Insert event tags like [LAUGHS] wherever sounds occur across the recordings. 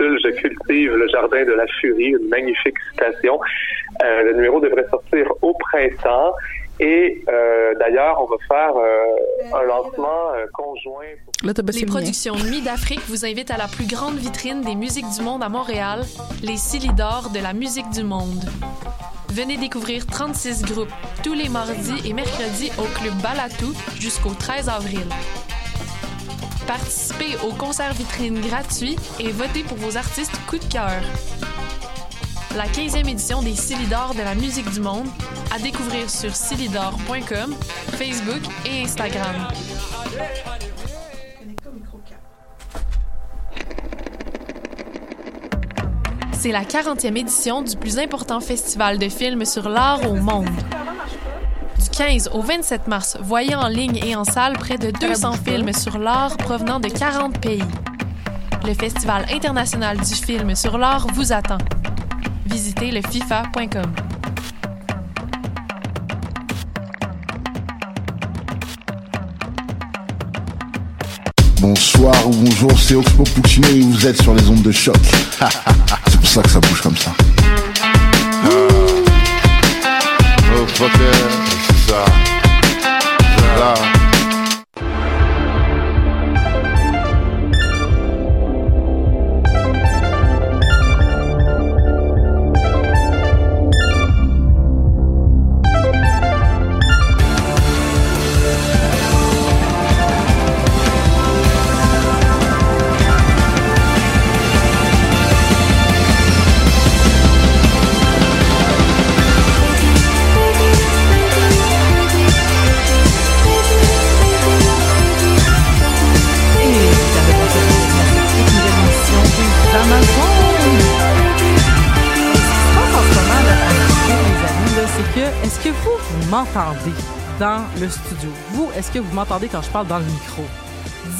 Je cultive le jardin de la furie, une magnifique citation. Euh, le numéro devrait sortir au printemps. Et euh, d'ailleurs, on va faire euh, un lancement euh, conjoint. Là, Les productions Nuit d'Afrique vous invitent à la plus grande vitrine des musiques du monde à Montréal, les Silidor de la musique du monde. Venez découvrir 36 groupes tous les mardis et mercredis au Club Balatou jusqu'au 13 avril. Participez au concert vitrine gratuit et votez pour vos artistes coup de cœur. La 15e édition des Silidor de la musique du monde à découvrir sur silidor.com, Facebook et Instagram. C'est la 40e édition du plus important festival de films sur l'art au monde. Du 15 au 27 mars, voyez en ligne et en salle près de 200 films sur l'art provenant de 40 pays. Le Festival international du film sur l'art vous attend. Visitez le fifa.com. Bonsoir ou bonjour, c'est Oxpo Puccino et vous êtes sur les ondes de choc. [LAUGHS] c'est pour ça que ça bouge comme ça. Oh fucker, c'est ça. M'entendez dans le studio? Vous, est-ce que vous m'entendez quand je parle dans le micro?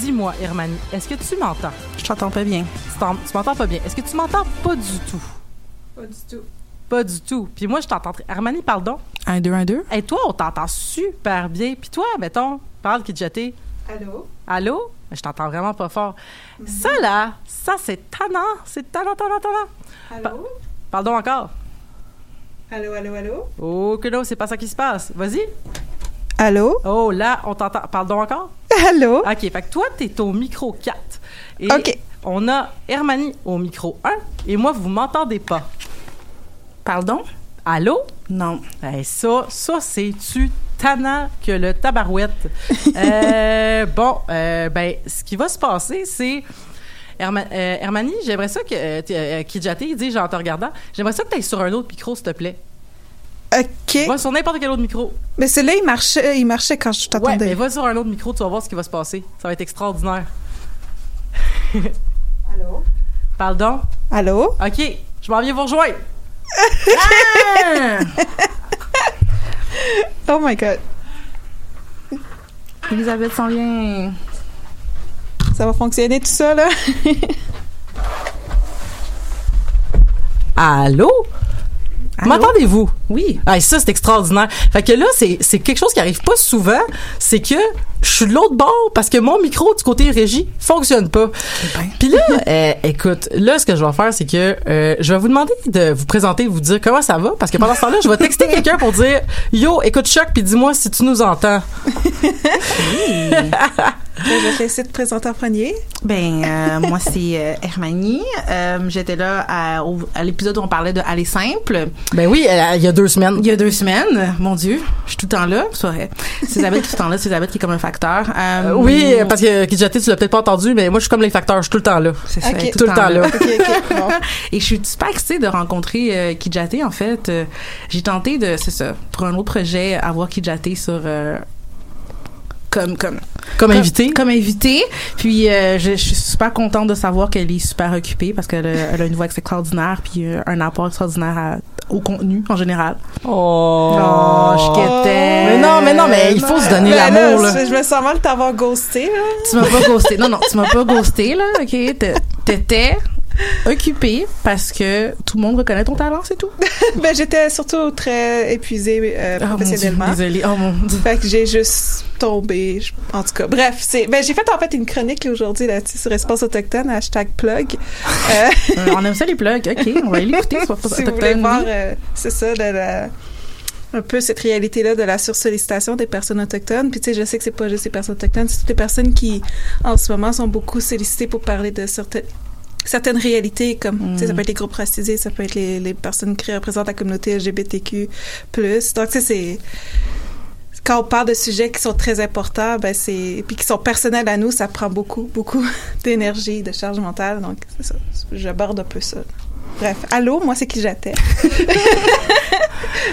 Dis-moi, Hermanie, est-ce que tu m'entends? Je t'entends pas bien. Tu t'en- tu m'entends pas bien. Est-ce que tu m'entends pas du tout? Pas du tout. Pas du tout. Puis moi, je t'entends. très- Hermanie, pardon? Un, deux, un, deux. Et toi, on t'entend super bien. Puis toi, mettons, parle qui te jeté. Allô? Allô? Je t'entends vraiment pas fort. Ça, là, ça, c'est tannant. C'est tannant, tannant, tannant. Allô? Pardon encore. Allô, allô, allô? Oh, que non, c'est pas ça qui se passe. Vas-y. Allô? Oh, là, on t'entend. Pardon encore? [LAUGHS] Allô? OK, fait que toi, t'es au micro 4. Et OK. on a Hermanie au micro 1 et moi, vous m'entendez pas. Pardon? Allô? Non. Eh, ça, ça, c'est-tu tannant que le tabarouette? [LAUGHS] Euh, bon, euh, ben, ce qui va se passer, c'est... Herma- euh, Hermanie, j'aimerais ça que... Euh, euh, il dit, genre, en te regardant, j'aimerais ça que tu ailles sur un autre micro, s'il te plaît. OK. Va sur n'importe quel autre micro. Mais celui-là, il marchait, il marchait quand je Ouais, t'attendais. mais va sur un autre micro, tu vas voir ce qui va se passer. Ça va être extraordinaire. [LAUGHS] Allô? Pardon? Allô? OK, je m'en viens vous rejoindre. [LAUGHS] Ah! Oh my God. Elisabeth s'en vient. Ça va fonctionner tout ça, là? [LAUGHS] Allô? M'entendez-vous? Oui. Ah, ça, c'est extraordinaire. Fait que là, c'est, quelque chose qui arrive pas souvent. C'est que je suis de l'autre bord parce que mon micro du côté régie fonctionne pas. Puis là, [LAUGHS] euh, écoute, là, ce que je vais faire, c'est que euh, je vais vous demander de vous présenter, vous dire comment ça va. Parce que pendant ce temps-là, je vais texter [LAUGHS] quelqu'un pour dire Yo, écoute Choc, puis dis-moi si tu nous entends. Je vais te laisser te présenter en premier. Ben, euh, [LAUGHS] moi, c'est euh, Hermanie. Euh, J'étais là à, au- à l'épisode où on parlait de Aller simple. Ben oui, euh, il y a deux semaines. Il y a deux semaines. Mon Dieu, je suis tout le temps là. C'est vrai. C'est Isabelle qui est tout le temps là. C'est Isabelle qui est comme un facteur. Euh, Euh, oui, parce que Kidjati, tu l'as peut-être pas entendu, mais moi, je suis comme les facteurs, je suis tout le temps là. C'est ça. Ok. elle est Tout le temps là. Bon. [LAUGHS] Et je suis super excitée de rencontrer euh, Kijate. En fait, Euh, j'ai tenté de, c'est ça, pour un autre projet, avoir Kijate sur euh, comme comme Comme invité. comme invité. Puis euh, je, je suis super contente de savoir qu'elle est super occupée parce qu'elle a, elle a une voix extraordinaire puis euh, un apport extraordinaire à- au contenu en général. Oh, Oh, je quittais. Mais non, mais non, mais il faut se donner l'amour, là, là. Je, je me sens mal de t'avoir ghosté, là. Tu m'as pas ghosté. Non non, tu m'as pas ghosté là. OK, T'é- t'étais occupée parce que tout le monde reconnaît ton talent, c'est tout? [LAUGHS] ben, j'étais surtout très épuisée euh, Oh mon Dieu, professionnellement. désolée. Oh mon Dieu. Fait que j'ai juste tombé. je- En tout cas, bref, c'est. Ben, j'ai fait en fait une chronique aujourd'hui là-dessus sur Espace Autochtone, hashtag plug. Euh, Euh, on aime ça les plugs. OK, on va aller l'écouter. [LAUGHS] pas si vous voulez autochtone. voir, euh, c'est ça, de la- un peu cette réalité-là de la sursollicitation des personnes autochtones. Puis tu sais, je sais que c'est pas juste les personnes autochtones, c'est toutes les personnes qui, en ce moment, sont beaucoup sollicitées pour parler de certaines certaines réalités comme ça peut être les groupes racisés ça peut être les, les personnes qui représentent la communauté LGBTQ donc tu sais c'est quand on parle de sujets qui sont très importants ben c'est puis qui sont personnels à nous ça prend beaucoup beaucoup [LAUGHS] d'énergie de charge mentale. Donc c'est ça. J'aborde un peu ça. Bref. Allô moi c'est qui j'étais [LAUGHS]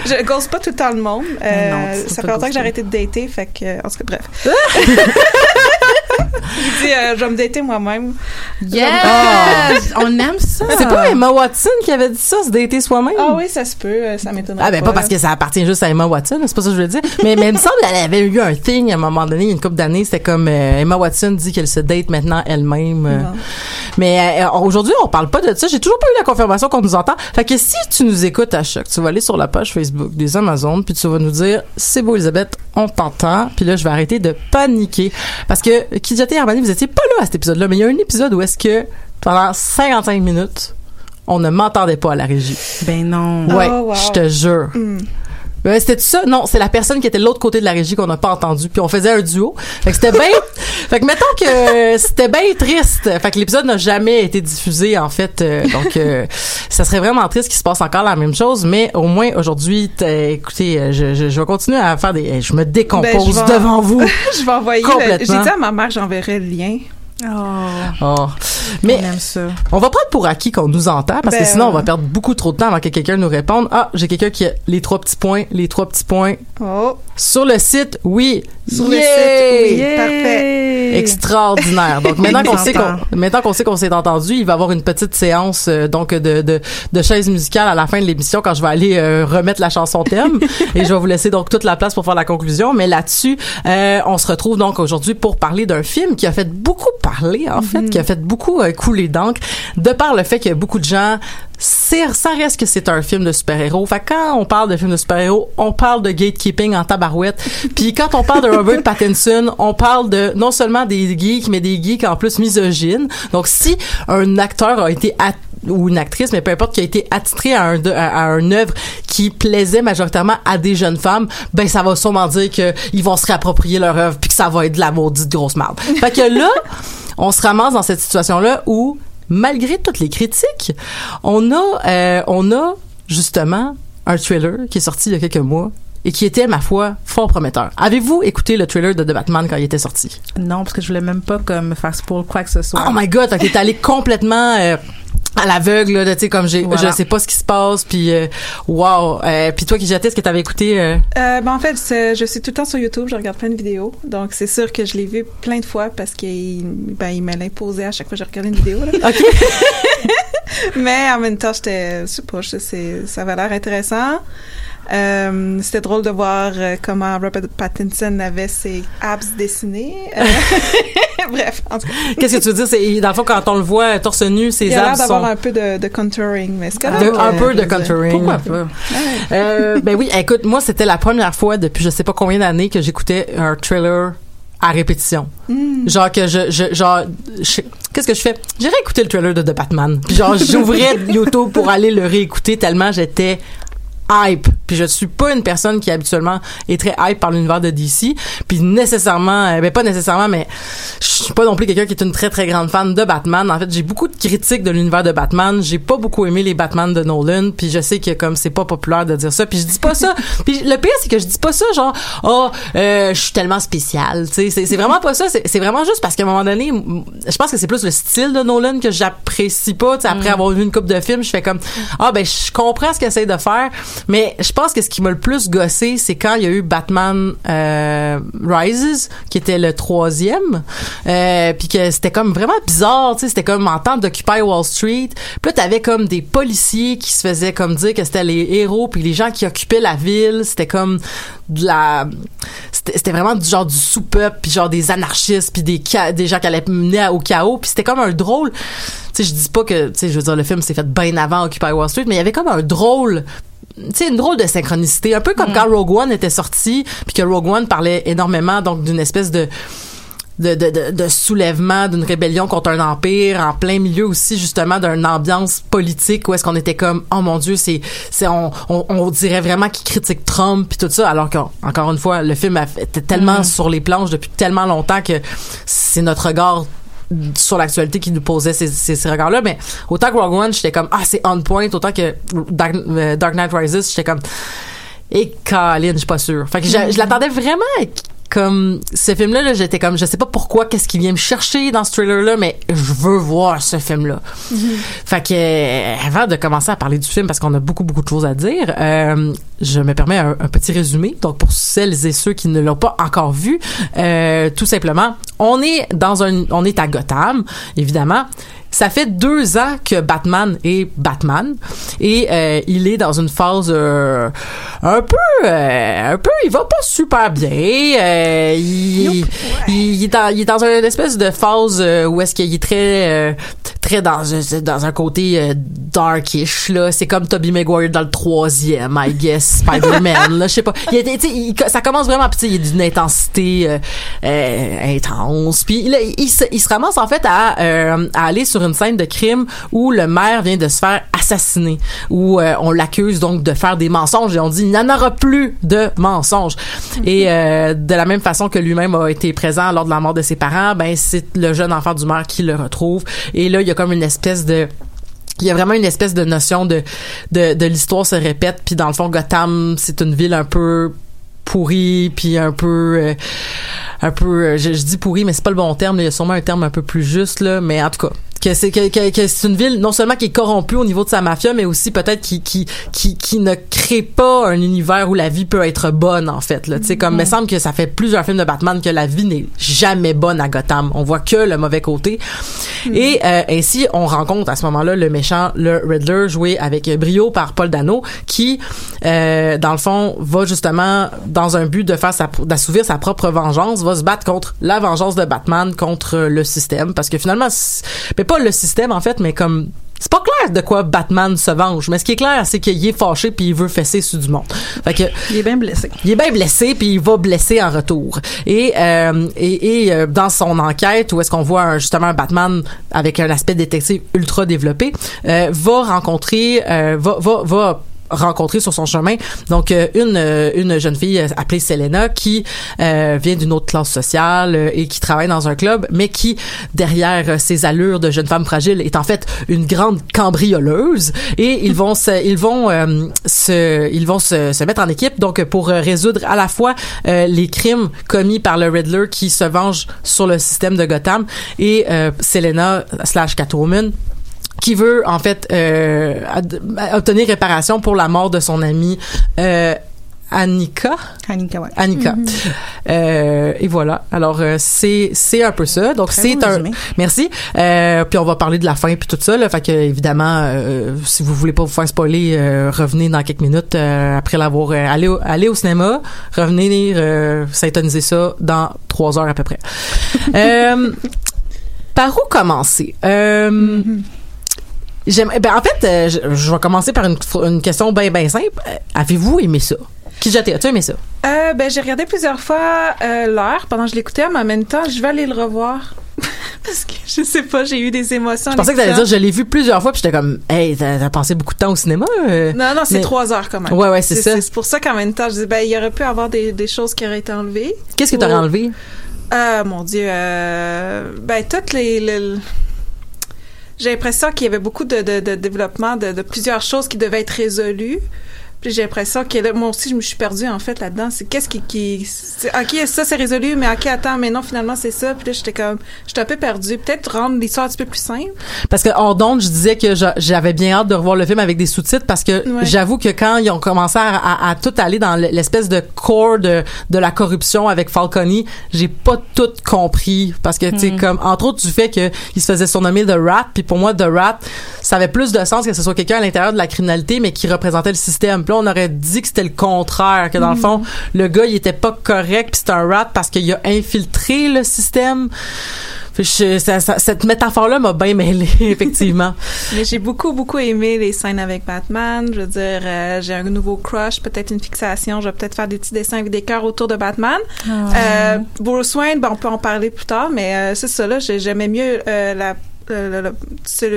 je gosse pas tout le temps le monde. Non, Euh, peux ça fait longtemps que j'ai arrêté de dater fait que en tout cas bref [LAUGHS] je dis euh, je vais me dater moi-même Yes! On aime ça. C'est pas Emma Watson qui avait dit ça, se dater soi-même? ah oui ça se peut euh, ça m'étonnerait Ah ben pas parce que ça appartient juste à Emma Watson, c'est pas ça que je veux dire. Mais, mais il me semble qu'elle avait eu un thing à un moment donné, il y a une couple d'années, c'était comme euh, Emma Watson dit qu'elle se date maintenant elle-même. euh. Mais euh, aujourd'hui, on parle pas de ça. J'ai toujours pas eu la confirmation qu'on nous entend. Fait que si tu nous écoutes à choc, tu vas aller sur la page Facebook des Amazones, puis tu vas nous dire c'est beau Elisabeth, on t'entend. Puis là, je vais arrêter de paniquer parce que Kidjate et Armani, vous étiez pas là à cet épisode-là, mais il y a un épisode où est-ce que pendant 55 minutes, on ne m'entendait pas à la régie. Ben non. Ouais, Oh, wow. je te jure. Hmm. Ouais, c'était ça. Non c'est la personne qui était de l'autre côté de la régie qu'on n'a pas entendu puis on faisait un duo. Fait que c'était bien [LAUGHS] fait que mettons que c'était bien triste. Fait que l'épisode n'a jamais été diffusé en fait euh, donc euh, ça serait vraiment triste qu'il se passe encore la même chose mais au moins aujourd'hui t'as- écoutez euh, je, je, je vais continuer à faire des je me décompose Ben, je vais- devant vous [LAUGHS] je vais envoyer j'ai dit à ma mère j'enverrai le lien Oh, Oh. mais on aime ça. On va prendre pour acquis qu'on nous entend parce que Ben, sinon on va perdre beaucoup trop de temps avant que quelqu'un nous réponde. Ah, j'ai quelqu'un qui a les trois petits points, les trois petits points oh sur le site. Oui. Sur le site, oui. Parfait. Extraordinaire. Donc maintenant qu'on On sait qu'on maintenant qu'on sait qu'on s'est entendu, il va y avoir une petite séance euh, donc de, de de chaises musicales à la fin de l'émission quand je vais aller euh, remettre la chanson thème [LAUGHS] et je vais vous laisser donc toute la place pour faire la conclusion. Mais là-dessus, euh, on se retrouve donc aujourd'hui pour parler d'un film qui a fait beaucoup parler en fait, qui a fait beaucoup euh, couler d'encre de par le fait qu'il y a beaucoup de gens ça reste que c'est un film de super-héros. Fait quand on parle de film de super-héros, on parle de gatekeeping en tabarouette. [LAUGHS] Puis quand on parle de Robert Pattinson, on parle de non seulement des geeks, mais des geeks en plus misogynes. Donc si un acteur a été at- ou une actrice, mais peu importe, qui a été attitré à un, de- à, à un œuvre qui plaisait majoritairement à des jeunes femmes, ben ça va sûrement dire que ils vont se réapproprier leur œuvre puis que ça va être de la maudite grosse merde. [LAUGHS] Fait que là, on se ramasse dans cette situation-là où malgré toutes les critiques, on a, euh, on a justement un trailer qui est sorti il y a quelques mois et qui était, ma foi, fort prometteur. Avez-vous écouté le trailer de The Batman quand il était sorti? Non, parce que je voulais même pas comme faire pour quoi que ce soit. Oh my god, t'es allé complètement euh, à l'aveugle, là, tu sais, comme j'ai, Voilà. je sais pas ce qui se passe, puis euh, wow. Euh, puis toi qui jetais, est-ce que t'avais écouté? euh, Euh, ben en fait, je suis tout le temps sur YouTube, je regarde plein de vidéos. Donc, c'est sûr que je l'ai vu plein de fois parce qu'il ben, il me l'imposait à chaque fois que je regardais une vidéo. Là. [LAUGHS] Ok. [LAUGHS] Mais en même temps, j'étais, je sais pas, je sais, ça avait l'air intéressant. Euh, c'était drôle de voir euh, comment Robert Pattinson avait ses abs dessinés. Euh, [LAUGHS] [LAUGHS] Bref, en tout cas, Qu'est-ce que tu veux dire? C'est, dans le fond, quand on le voit torse nu, ses il a l'air abs d'avoir sont... un peu de, de contouring, mais c'est correct. un peu de contouring. Pourquoi pas? Ben oui, [LAUGHS] écoute, moi, c'était la première fois depuis je sais pas combien d'années que j'écoutais un trailer à répétition. Genre que je, je genre, je- qu'est-ce que je fais? J'irais écouter le trailer de The Batman. Puis genre, j'ouvrais YouTube pour aller le réécouter tellement j'étais hype. Puis je suis pas une personne qui habituellement est très hype par l'univers de DC. Puis nécessairement, euh, ben pas nécessairement, mais je suis pas non plus quelqu'un qui est une très très grande fan de Batman. En fait, j'ai beaucoup de critiques de l'univers de Batman. J'ai pas beaucoup aimé les Batman de Nolan. Puis je sais que comme c'est pas populaire de dire ça. Puis je dis pas ça. [LAUGHS] Puis le pire c'est que je dis pas ça genre oh euh, je suis tellement spécial. Tu sais, c'est vraiment pas ça. C'est vraiment juste parce qu'à un moment donné, je pense que c'est plus le style de Nolan que j'apprécie pas. Tu sais, après avoir vu une coupe de films, je fais comme ah ben je comprends ce qu'il essaie de faire, mais je pense que ce qui m'a le plus gossé, c'est quand il y a eu Batman euh, Rises, qui était le troisième, euh, puis que c'était comme vraiment bizarre, tu sais, c'était comme en temps d'Occupy Wall Street. Puis là, t'avais comme des policiers qui se faisaient comme dire que c'était les héros, puis les gens qui occupaient la ville, c'était comme de la c'était vraiment du genre du sous-peuple puis genre des anarchistes puis des des gens qui allaient mener au chaos. Puis c'était comme un drôle. Tu sais je dis pas que tu sais je veux dire le film s'est fait bien avant Occupy Wall Street mais il y avait comme un drôle sais une drôle de synchronicité. Un peu comme quand Rogue One était sorti puis que Rogue One parlait énormément donc d'une espèce de de, de, de, soulèvement d'une rébellion contre un empire en plein milieu aussi justement d'une ambiance politique où est-ce qu'on était comme oh mon dieu c'est c'est on, on, on dirait vraiment qu'il critique Trump puis tout ça alors qu'encore une fois le film était tellement sur les planches depuis tellement longtemps que c'est notre regard sur l'actualité qui nous posait ces, ces, ces regards-là mais autant que Rogue One j'étais comme ah c'est on point autant que Dark, euh, Dark Knight Rises j'étais comme et Colin, je suis pas sûre. Fait que je, je l'attendais vraiment comme ce film-là, là, j'étais comme je sais pas pourquoi, qu'est-ce qui vient me chercher dans ce trailer-là, mais je veux voir ce film-là. Fait que euh, avant de commencer à parler du film, parce qu'on a beaucoup beaucoup de choses à dire, euh, je me permets un, un petit résumé. Donc pour celles et ceux qui ne l'ont pas encore vu, euh, tout simplement, on est dans un, on est à Gotham, évidemment. Ça fait deux ans que Batman est Batman et euh, il est dans une phase euh, un peu, euh, un peu, il va pas super bien. Euh, il, il, il est dans, il est dans une espèce de phase euh, où est-ce qu'il est très, euh, très dans, un- dans un côté euh, darkish là. C'est comme Tobey Maguire dans le troisième, I guess, [LAUGHS] Spider-Man. là, je sais pas. Il était, il- ça commence vraiment, puis il y a d'une intensité euh, euh, intense. Puis là, il, se, il se ramasse en fait à, euh, à aller sur une scène de crime où le maire vient de se faire assassiner, où euh, on l'accuse donc de faire des mensonges et on dit il n'y en aura plus de mensonges. Et euh, de la même façon que lui-même a été présent lors de la mort de ses parents, ben c'est le jeune enfant du maire qui le retrouve. Et là, il y a comme une espèce de il y a vraiment une espèce de notion de de, l'histoire se répète puis dans le fond Gotham c'est une ville un peu pourrie puis un peu euh, un peu euh, je, dis pourri mais c'est pas le bon terme il y a sûrement un terme un peu plus juste là. Mais en tout cas que c'est que, que, que c'est une ville non seulement qui est corrompue au niveau de sa mafia mais aussi peut-être qui qui qui qui ne crée pas un univers où la vie peut être bonne en fait là. Tu sais comme il me semble que ça fait plusieurs films de Batman que la vie n'est jamais bonne à Gotham. On voit que le mauvais côté. Et euh, ainsi on rencontre à ce moment-là le méchant le Riddler joué avec brio par Paul Dano qui euh, dans le fond va justement dans un but de faire sa d'assouvir sa propre vengeance va se battre contre la vengeance de Batman contre le système. Parce que finalement mais pas le système en fait mais comme c'est pas clair de quoi Batman se venge, mais ce qui est clair, c'est qu'il est fâché puis il veut fesser sur du monde. Fait que Il est bien blessé. il est bien blessé puis il va blesser en retour. Et euh, et, et, euh, dans son enquête où est-ce qu'on voit un- justement un Batman avec un aspect détective ultra développé, euh, va rencontrer euh, va va va rencontrer sur son chemin. Donc euh, une euh, une jeune fille euh, appelée Selena qui euh, vient d'une autre classe sociale et qui travaille dans un club mais qui derrière ses allures de jeune femme fragile est en fait une grande cambrioleuse. Et ils vont se, ils vont euh, se ils vont se, se mettre en équipe donc pour résoudre à la fois euh, les crimes commis par le Riddler qui se venge sur le système de Gotham et Selena slash Catwoman qui veut en fait euh, obtenir réparation pour la mort de son amie euh, Annika. Annika, ouais. Annika. Euh, et voilà. Alors euh, c'est c'est un peu ça. Donc c'est bon un résumé. merci. Euh, puis on va parler de la fin puis tout ça là. Fait que évidemment euh, si vous voulez pas vous faire spoiler, euh, revenez dans quelques minutes euh, après l'avoir euh, allé au, allez au cinéma, revenez euh, syntoniser ça dans trois heures à peu près. [LAUGHS] euh, par où commencer? Euh, J'aimerais, ben en fait, euh, je, je vais commencer par une, une question bien bien simple. Euh, Avez-vous aimé ça? Qui jeté As-tu aimé ça? Euh, ben, j'ai regardé plusieurs fois euh, l'heure pendant que je l'écoutais, mais en même temps, je vais aller le revoir. [LAUGHS] Parce que je sais pas, j'ai eu des émotions. Je pensais que t'allais dire, je l'ai vu plusieurs fois, puis j'étais comme, hey, t'as passé beaucoup de temps au cinéma. euh? Non, non, c'est Mais- trois heures quand même. Ouais, ouais, c'est ça. C'est pour ça qu'en même temps, je dis, ben, il y aurait pu avoir des, des choses qui auraient été enlevées. Qu'est-ce que t'aurais enlevé? Euh, mon Dieu, euh, ben, toutes les, les- j'ai l'impression qu'il y avait beaucoup de, de, développement de plusieurs choses qui devaient être résolues. Puis j'ai l'impression que là, moi aussi, je me suis perdue, en fait, là-dedans. C'est qu'est-ce qui, qui, OK, ça, c'est résolu, mais OK, attends, mais non, finalement, c'est ça. Puis là, j'étais comme, j'étais un peu perdue. Peut-être rendre l'histoire un petit peu plus simple. Parce que hors d'onde, je disais que j'a- j'avais bien hâte de revoir le film avec des sous-titres parce que Ouais. j'avoue que quand ils ont commencé à, à- à tout aller dans l'espèce de core de, de la corruption avec Falcone, j'ai pas tout compris parce que tu sais comme entre autres du fait que il se faisait surnommer The Rat puis pour moi The Rat ça avait plus de sens que ce soit quelqu'un à l'intérieur de la criminalité mais qui représentait le système. Puis là on aurait dit que c'était le contraire que dans le fond le gars il était pas correct puis c'est un rat parce qu'il a infiltré le système. Puis je- ça- ça- cette métaphore-là m'a bien mêlée, [LAUGHS] effectivement. Mais j'ai beaucoup, beaucoup aimé les scènes avec Batman. Je veux dire, euh, j'ai un nouveau crush, peut-être une fixation. Je vais peut-être faire des petits dessins avec des cœurs autour de Batman. Euh, Bruce Wayne, ben, on peut en parler plus tard, mais euh, c'est ça, là, j'ai- j'aimais mieux euh, la le-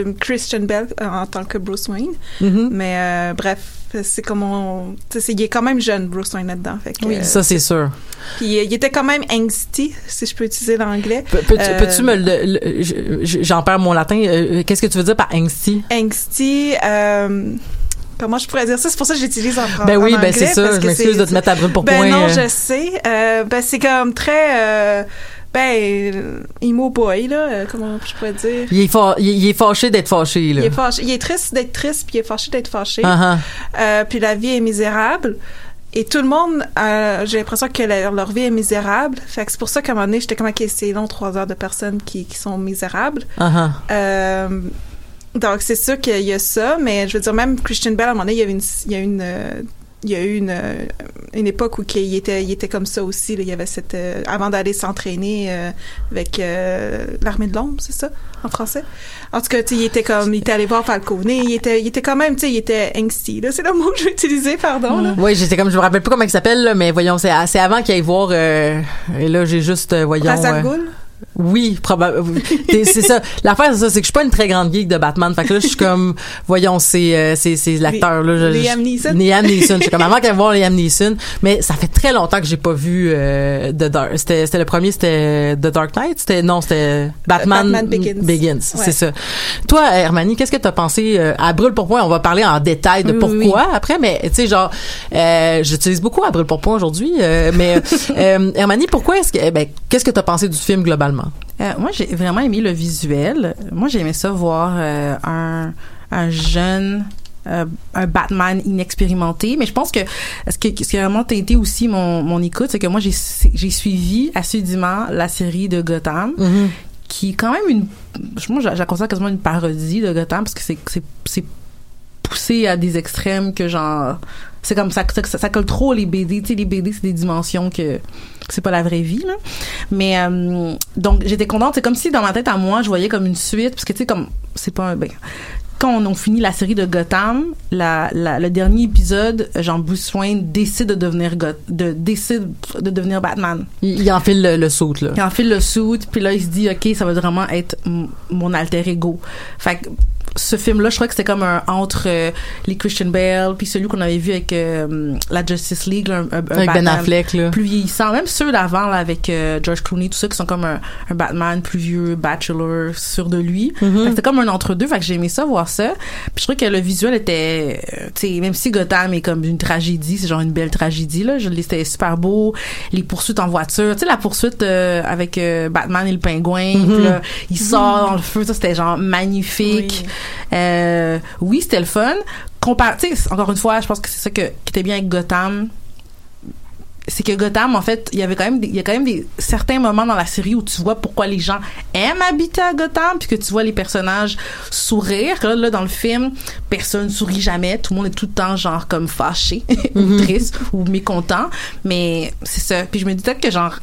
le- Christian Bell euh, en tant que Bruce Wayne. Mhm. Mais euh, bref, c'est comme on... c'est- il est quand même jeune, Bruce Wayne, là-dedans. Euh, Ça, c'est sûr. Puis euh, il était quand même angsty, si je peux utiliser l'anglais. Pe- Peux-tu Euh, me le, le- je- je- j'en perds mon latin. euh, Qu'est-ce que tu veux dire par angsty? Angsty, euh, comment je pourrais dire ça? C'est pour ça que j'utilise en français. Ben oui, ben c'est ça. Je m'excuse de te mettre à brûle pour Ben point. non, euh. je sais. Euh, ben c'est comme très... ben, emo boy, là. euh, comment je pourrais dire? Il est, fa- il, il est fâché d'être fâché, là. Il est, fâché, il est triste d'être triste, puis il est fâché d'être fâché. Ah, Euh, puis la vie est misérable. Et tout le monde, euh, j'ai l'impression que leur, leur vie est misérable. Fait que c'est pour ça qu'à un moment donné, j'étais comme, OK, c'est long, trois heures de personnes qui, qui sont misérables. ah, ah. Euh, donc, c'est sûr qu'il y a ça, mais je veux dire, même Christian Bell, à un moment donné, il y, avait une, il y a une, euh, il y a eu une, euh, une époque où il était, il était comme ça aussi. là. Il y avait cette... euh, avant d'aller s'entraîner euh, avec euh, l'armée de l'ombre, c'est ça, en français? En tout cas, tu sais, il était comme... Il était allé voir Falcone. Il était, il était quand même, tu sais, il était angsty. C'est le mot que je vais utiliser, pardon. là. Oui, j'étais comme, je me rappelle pas comment il s'appelle, là, mais voyons, c'est c'est avant qu'il aille voir, euh, et là, j'ai juste, euh, voyons. Oui, probablement. C'est ça. L'affaire, c'est ça, c'est que je suis pas une très grande geek de Batman. Fait que là, je suis comme, voyons, c'est euh, c'est c'est l'acteur là. je- Liam Neeson. Liam Neeson. Je suis comme avant qu'elle voir Liam Neeson, mais ça fait très longtemps que j'ai pas vu euh, The Dark. C'était c'était le premier, c'était The Dark Knight? C'était non, c'était Batman, Batman Begins. c'est Ouais. ça. Toi, Hermanie, qu'est-ce que t'as pensé euh, à brûle pour point? On va parler en détail de Oui, oui, pourquoi après, mais tu sais genre, euh, j'utilise beaucoup à brûle pour point aujourd'hui, euh, mais euh, [LAUGHS] Hermanie, pourquoi est-ce que, eh ben, qu'est-ce que t'as pensé du film globalement? Euh, moi, j'ai vraiment aimé le visuel. Moi, j'ai aimé ça voir euh, un, un jeune, euh, un Batman inexpérimenté. Mais je pense que ce, que, ce qui a vraiment teinté aussi mon, mon écoute, c'est que moi, j'ai j'ai suivi assidûment la série de Gotham, qui est quand même une... Moi, je la considère quasiment une parodie de Gotham, parce que c'est c'est- c'est poussé à des extrêmes que genre c'est comme ça, ça ça colle trop les BD tu sais les BD c'est des dimensions que que c'est pas la vraie vie là mais euh, donc j'étais contente c'est comme si dans ma tête à moi je voyais comme une suite parce que tu sais comme c'est pas un ben, quand on a fini la série de Gotham, la, la, le dernier épisode, Jean Wayne décide de devenir Goth, de décide de devenir Batman. Il, il enfile le, le saut, là. Il enfile le suit, puis là il se dit ok ça va vraiment être mon alter ego. Fait que ce film-là, je crois que c'était comme un entre euh, les Christian Bale puis celui qu'on avait vu avec euh, la Justice League, là, un, un- un Avec Ben Affleck, là. plus vieillissant, même ceux d'avant là avec euh, George Clooney, tout ça qui sont comme un, un Batman plus vieux, bachelor, sûr de lui. Que C'était comme un entre-deux, fait que j'ai aimé ça voir ça. Puis je trouvais que le visuel était, tu sais, même si Gotham est comme une tragédie, c'est genre une belle tragédie là, c'était super beau, les poursuites en voiture, tu sais la poursuite avec Batman et le pingouin, puis là, il sort dans le feu, ça c'était genre magnifique. Euh, oui, c'était le fun. Compar encore une fois, je pense que c'est ça que, qui était bien avec Gotham. C'est que Gotham, en fait, il y avait quand même, des- il y a quand même des certains moments dans la série où tu vois pourquoi les gens aiment habiter à Gotham, puis que tu vois les personnages sourire. Là, là, dans le film, personne sourit jamais, tout le monde est tout le temps genre comme fâché, [LAUGHS] ou triste, ou mécontent. Mais c'est ça. Puis je me dis peut-être que genre,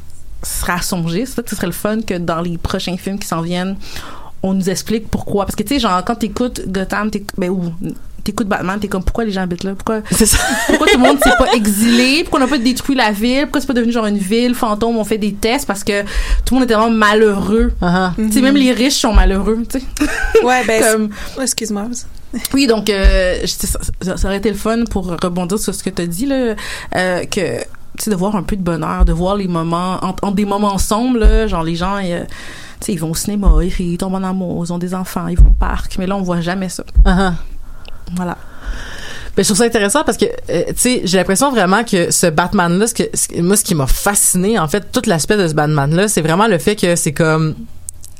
à songer. C'est peut-être que ce serait le fun que dans les prochains films qui s'en viennent, on nous explique pourquoi. Parce que tu sais, genre, quand t'écoutes Gotham, t'éc- ben, ou t'écoutes Batman, t'es comme, pourquoi les gens habitent là? Pourquoi, C'est ça. pourquoi tout le monde s'est pas exilé? Pourquoi on n'a pas détruit la ville? Pourquoi c'est pas devenu genre une ville? Fantôme? On fait des tests parce que tout le monde est tellement malheureux. Ah. Tu sais, même les riches sont malheureux, tu sais. Ouais, ben, [LAUGHS] Comme- c'est- excuse-moi. [LAUGHS] oui, donc euh, ça, ça- aurait été le fun pour rebondir sur ce que tu as dit là, euh, que tu sais de voir un peu de bonheur, de voir les moments entre des moments sombres là, genre les gens euh, sais ils vont au cinéma, ils rient, ils tombent en amour, ils ont des enfants, ils vont au parc, mais là on voit jamais ça. Ah. Voilà. Ben, je trouve ça intéressant parce que, euh, tu sais, j'ai l'impression vraiment que ce Batman-là, ce que, ce- moi, ce qui m'a fasciné, en fait, tout l'aspect de ce Batman-là, c'est vraiment le fait que c'est comme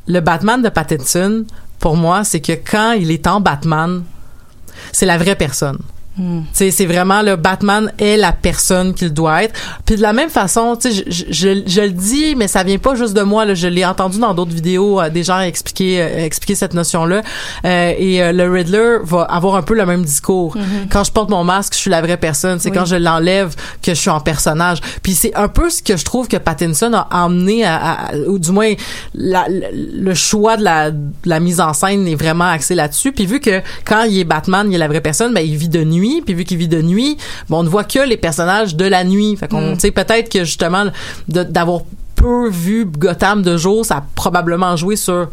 le Batman de Pattinson, pour moi, c'est que quand il est en Batman, c'est la vraie personne. Sais, c'est vraiment le Batman est la personne qu'il doit être. Puis de la même façon, tu sais, je, je, je le dis, mais ça vient pas juste de moi. Là, je l'ai entendu dans d'autres vidéos, euh, des gens expliquer euh, expliquer cette notion-là. Euh, et euh, le Riddler va avoir un peu le même discours. Quand je porte mon masque, je suis la vraie personne. C'est Oui. quand je l'enlève que je suis en personnage. Puis c'est un peu ce que je trouve que Pattinson a emmené à, à- ou du moins la- le le choix de la, de la mise en scène est vraiment axé là-dessus. Puis vu que quand il est Batman, il est la vraie personne, ben il vit de nuit. Puis vu qu'il vit de nuit, bon, on ne voit que les personnages de la nuit. Fait qu'on, tu sais, peut-être que justement d'avoir peu vu Gotham de jour, ça a probablement joué sur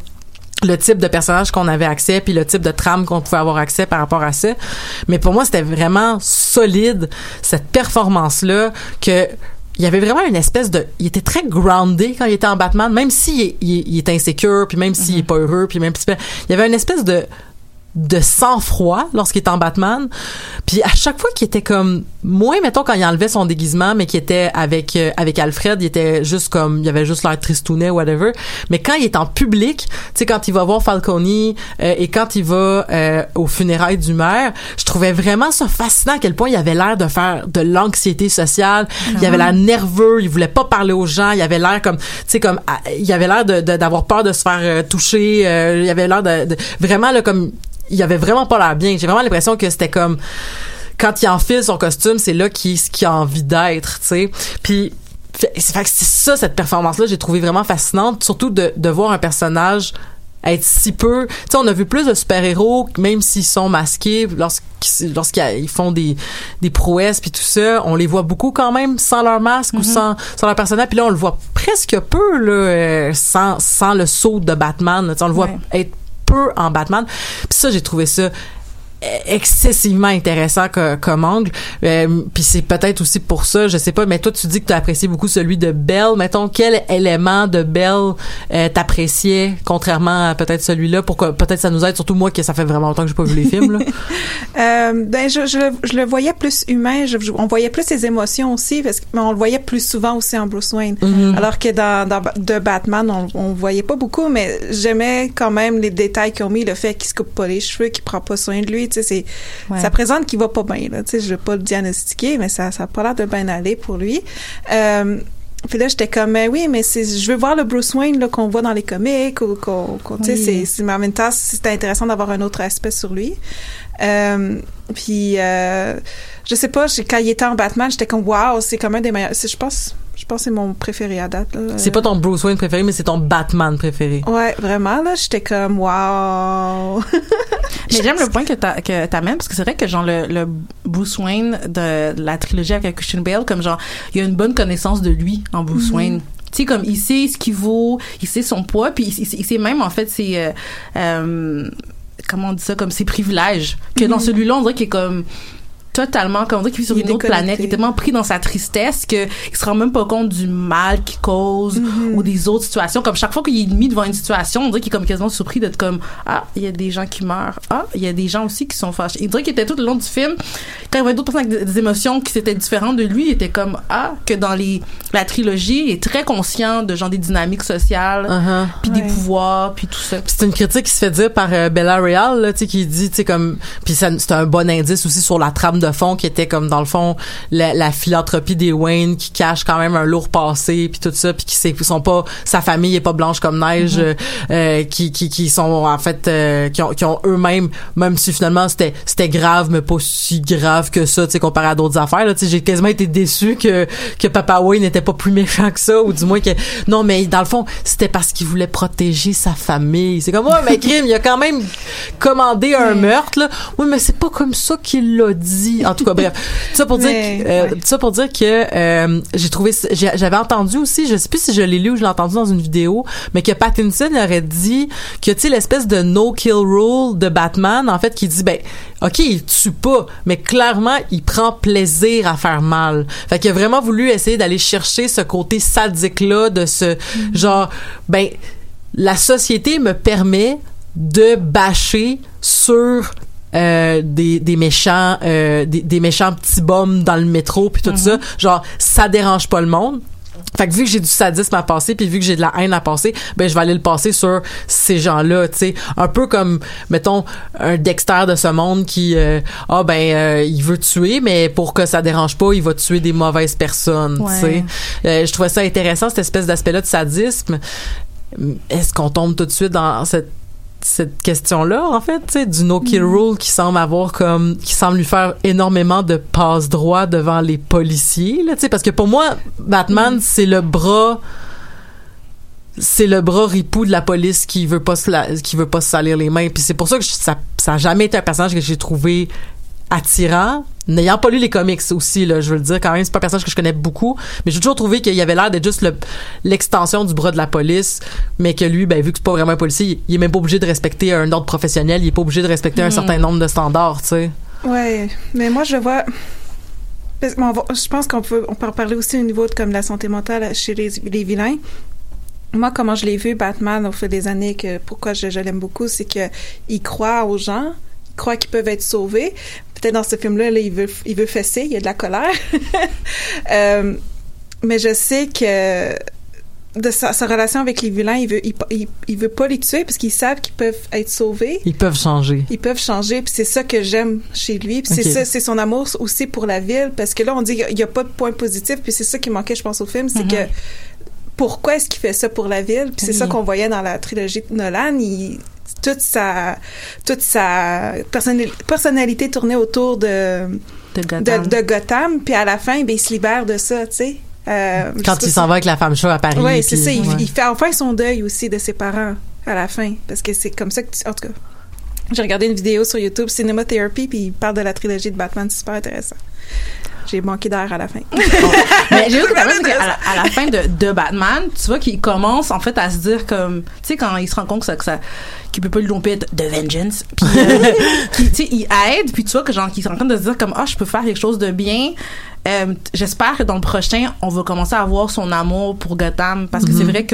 le type de personnage qu'on avait accès puis le type de trame qu'on pouvait avoir accès par rapport à ça. Mais pour moi c'était vraiment solide cette performance là que il y avait vraiment une espèce de il était très groundé quand il était en Batman même s'il est, il, est- il est insécure puis même s'il est pas heureux puis même si- il y avait une espèce de de sang-froid lorsqu'il était en Batman. Puis à chaque fois qu'il était comme moins mettons quand il enlevait son déguisement mais qu'il était avec euh, avec Alfred, il était juste comme il avait juste l'air tristounet whatever. Mais quand il est en public, tu sais quand il va voir Falcone euh, et quand il va euh, aux funérailles du maire, je trouvais vraiment ça fascinant à quel point il avait l'air de faire de l'anxiété sociale, il avait l'air nerveux, il voulait pas parler aux gens, il avait l'air comme tu sais comme ah, il avait l'air de- de- d'avoir peur de se faire euh, toucher, euh, il avait l'air de, de- vraiment là comme il avait vraiment pas l'air bien. J'ai vraiment l'impression que c'était comme quand il enfile son costume, c'est là qu'il a envie d'être, tu sais. Puis c'est ça cette performance là, j'ai trouvé vraiment fascinante, surtout de de voir un personnage être si peu. Tu sais, on a vu plus de super-héros, même s'ils sont masqués, lorsqu'ils font des, des prouesses puis tout ça, on les voit beaucoup quand même sans leur masque ou sans, sans leur personnage. Puis là, on le voit presque peu, là, euh, sans, sans le saut de Batman. Tu sais, on le voit Ouais. être peu en Batman. Puis ça, j'ai trouvé ça excessivement intéressant co- comme angle. Euh, puis c'est peut-être aussi pour ça, je sais pas, mais toi tu dis que tu as apprécié beaucoup celui de Belle. Mettons quel élément de Belle euh, t'appréciais contrairement à peut-être celui-là? Pour que peut-être ça nous aide surtout moi que ça fait vraiment longtemps que j'ai pas vu les films là. [LAUGHS] Euh, ben je, je, le- je le voyais plus humain. Je, on voyait plus ses émotions aussi, parce que mais on le voyait plus souvent aussi en Bruce Wayne. Mhm. Alors que dans, dans de Batman, on, on voyait pas beaucoup, mais j'aimais quand même les détails qu'ils ont mis, le fait qu'il se coupe pas les cheveux, qu'il prend pas soin de lui. Tu sais, c'est Ouais. ça présente qu'il va pas bien. Là, tu sais, je vais pas le diagnostiquer, mais ça, ça a pas l'air de bien aller pour lui. Euh, puis là, j'étais comme, mais oui, mais c'est, je veux voir le Bruce Wayne qu'on voit dans les comics ou qu'on, Oui. c'est, c'est, mais en même temps, c'était intéressant d'avoir un autre aspect sur lui. Euh, puis, euh, je sais pas, quand il était en Batman, j'étais comme, waouh, c'est comme un des meilleurs. Je pense, je pense que c'est mon préféré à date. C'est pas ton Bruce Wayne préféré mais c'est ton Batman préféré. Ouais, vraiment, là, j'étais comme, waouh. [LAUGHS] Mais j'aime le point que que t'amènes parce que c'est vrai que genre le, le Bruce Wayne de la trilogie avec Christian Bale comme genre il y a une bonne connaissance de lui en Bruce Wayne. Tu sais comme il sait ce qu'il vaut, il sait son poids puis il, il- il sait même en fait ses euh, euh, comment on dit ça comme ses privilèges que dans celui-là on dirait qu'il est comme totalement comme on dirait qu'il vit sur Il une autre planète il est tellement pris dans sa tristesse que il se rend même pas compte du mal qu'il cause ou des autres situations. Comme chaque fois qu'il est mis devant une situation on dirait qu'il est comme quasiment surpris d'être comme ah il y a des gens qui meurent. Ah il y a des gens aussi qui sont fâchés. Il dirait qu'il était tout le long du film quand il y avait d'autres personnes avec des, émotions qui étaient différentes de lui il était comme ah que dans les la trilogie il est très conscient de genre des dynamiques sociales Uh-huh. puis des pouvoirs puis tout ça. C'est une critique qui se fait dire par euh, Bella Real, là, tu sais, qui dit, tu sais, comme, puis c'est un bon indice aussi sur la trame de fond qui était comme dans le fond la, la philanthropie des Wayne qui cache quand même un lourd passé puis tout ça, puis qui c'est- sont pas sa famille est pas blanche comme neige, euh, euh, qui, qui qui sont en fait euh, qui ont qui ont eux-mêmes même si finalement c'était c'était grave mais pas si grave que ça, tu sais, comparé à d'autres affaires. Là, tu sais, j'ai quasiment été déçu que que Papa Wayne n'était pas plus [LAUGHS] méchant que ça ou du moins que non mais dans le fond c'était parce qu'il voulait protéger sa famille. C'est comme ouais mais crime, il a quand même commandé un meurtre là. Oui mais c'est pas comme ça qu'il l'a dit. En tout cas bref, ça pour dire Mais, que, euh, ouais. ça pour dire que euh, j'ai trouvé j'avais entendu aussi, je sais plus si je l'ai lu ou je l'ai entendu dans une vidéo, mais que Pattinson aurait dit que tu sais l'espèce de no kill rule de Batman en fait qui dit ben OK, il tue pas, mais clairement il prend plaisir à faire mal. Fait qu'il a vraiment voulu essayer d'aller chercher ce côté sadique là de ce genre ben la société me permet de bâcher sur euh, des, des méchants euh, des, des méchants petits bums dans le métro puis tout ça. Genre ça dérange pas le monde. Fait que vu que j'ai du sadisme à passer puis vu que j'ai de la haine à passer, ben je vais aller le passer sur ces gens-là, tu sais, un peu comme mettons un Dexter de ce monde qui euh, ah ben euh, il veut tuer mais pour que ça dérange pas, il va tuer des mauvaises personnes, tu sais. Euh, je trouvais ça intéressant cette espèce d'aspect-là de sadisme. Est-ce qu'on tombe tout de suite dans cette cette question-là, en fait, tu sais, du no-kill rule qui semble avoir comme, qui semble lui faire énormément de passe-droit devant les policiers, là, tu sais, parce que pour moi, Batman, c'est le bras, c'est le bras ripou de la police qui veut pas se la- qui veut pas se salir les mains, puis c'est pour ça que je- ça, ça a jamais été un personnage que j'ai trouvé attirant. N'ayant pas lu les comics aussi, là, je veux le dire quand même, c'est pas un personnage que je connais beaucoup, mais j'ai toujours trouvé qu'il y avait l'air d'être juste le- l'extension du bras de la police, mais que lui, ben, vu que c'est pas vraiment un policier, il est même pas obligé de respecter un ordre professionnel, il est pas obligé de respecter un certain nombre de standards, tu sais. Ouais, mais moi je vois. bon, va- je pense qu'on peut, on peut en parler aussi au niveau de comme la santé mentale chez les, les vilains. Moi, comment je l'ai vu Batman au fil des années, que pourquoi je, je l'aime beaucoup, c'est que il croit aux gens, il croit qu'ils peuvent être sauvés. Peut-être dans ce film-là, là, il veut, il veut fesser, il y a de la colère. [LAUGHS] Euh, mais je sais que de sa, sa relation avec les vilains, il veut, il, il, il veut pas les tuer parce qu'ils savent qu'ils peuvent être sauvés. Ils peuvent changer. ils peuvent changer puis c'est ça que j'aime chez lui. Puis c'est ça c'est son amour aussi pour la ville parce que là on dit qu'il y a pas de point positif puis c'est ça qui manquait je pense au film c'est que pourquoi est-ce qu'il fait ça pour la ville? Puis c'est ça qu'on voyait dans la trilogie de Nolan. Il toute sa toute sa personnali- personnalité tournait autour de De Gotham. de Gotham puis à la fin ben, il se libère de ça tu sais Euh, Quand il s'en va avec la femme chat à Paris. oui, c'est ça. Il, ouais. il fait enfin son deuil aussi de ses parents à la fin. Parce que c'est comme ça que tu- En tout cas, j'ai regardé une vidéo sur YouTube, Cinema Therapy, puis il parle de la trilogie de Batman. C'est super intéressant. J'ai manqué d'air à la fin. [LAUGHS] Mais j'ai vu [LAUGHS] que t'as vu qu'à la, à la fin de, de Batman, tu vois qu'il commence en fait à se dire comme, tu sais, quand il se rend compte que ça, que ça qu'il peut pas lui domper de vengeance, puis euh, [LAUGHS] tu sais, il aide, puis tu vois que genre qu'il est en train de se dire comme, ah, je peux faire quelque chose de bien. Euh, J'espère que dans le prochain, on va commencer à voir son amour pour Gotham, parce que c'est vrai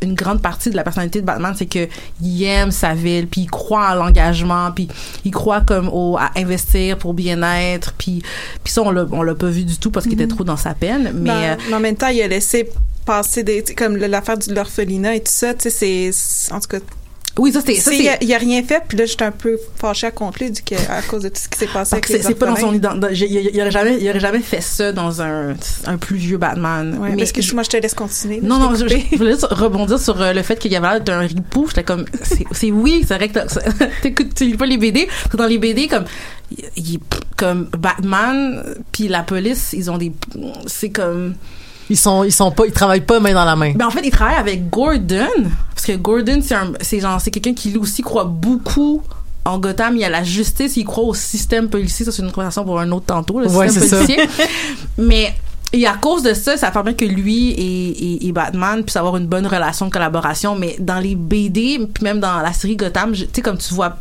qu'une grande partie de la personnalité de Batman, c'est que il aime sa ville, puis il croit à l'engagement, puis il croit comme au à investir pour bien-être, puis puis ça on l'a on l'a pas vu du tout parce qu'il était trop dans sa peine, mais Mais, euh, mais en même temps, il a laissé passer des. Comme l'affaire de l'orphelinat et tout ça, tu sais, c'est. En tout cas, oui ça sais, il, c'est a, a rien fait, puis là, j'étais un peu fâchée contre lui du que, à cause de tout ce qui s'est passé parce avec que c'est pas dans son dans- j'ai- il, aurait jamais il aurait jamais fait ça dans un un plus vieux Batman Ouais, mais parce que je- moi, je te laisse continuer. non, je non, je, je voulais juste rebondir sur euh, le fait qu'il y avait l'air d'un ripou. J'étais comme, c'est oui, c'est vrai que [LAUGHS] t'écoutes, tu lis pas les BD. Parce que dans les BD, comme, il- comme Batman, puis la police, ils ont des, c'est comme, Ils sont, ils sont pas, ils travaillent pas main dans la main. ben en fait, ils travaillent avec Gordon parce que Gordon, c'est un, c'est genre, c'est quelqu'un qui lui aussi croit beaucoup en Gotham. Il y a la justice, il croit au système policier. Ça, c'est une conversation pour un autre tantôt, le Ouais, système c'est ça. policier. Mais et à cause de ça, ça permet que lui et, et, et Batman puissent avoir une bonne relation de collaboration. Mais dans les BD, puis même dans la série Gotham, tu sais, comme tu vois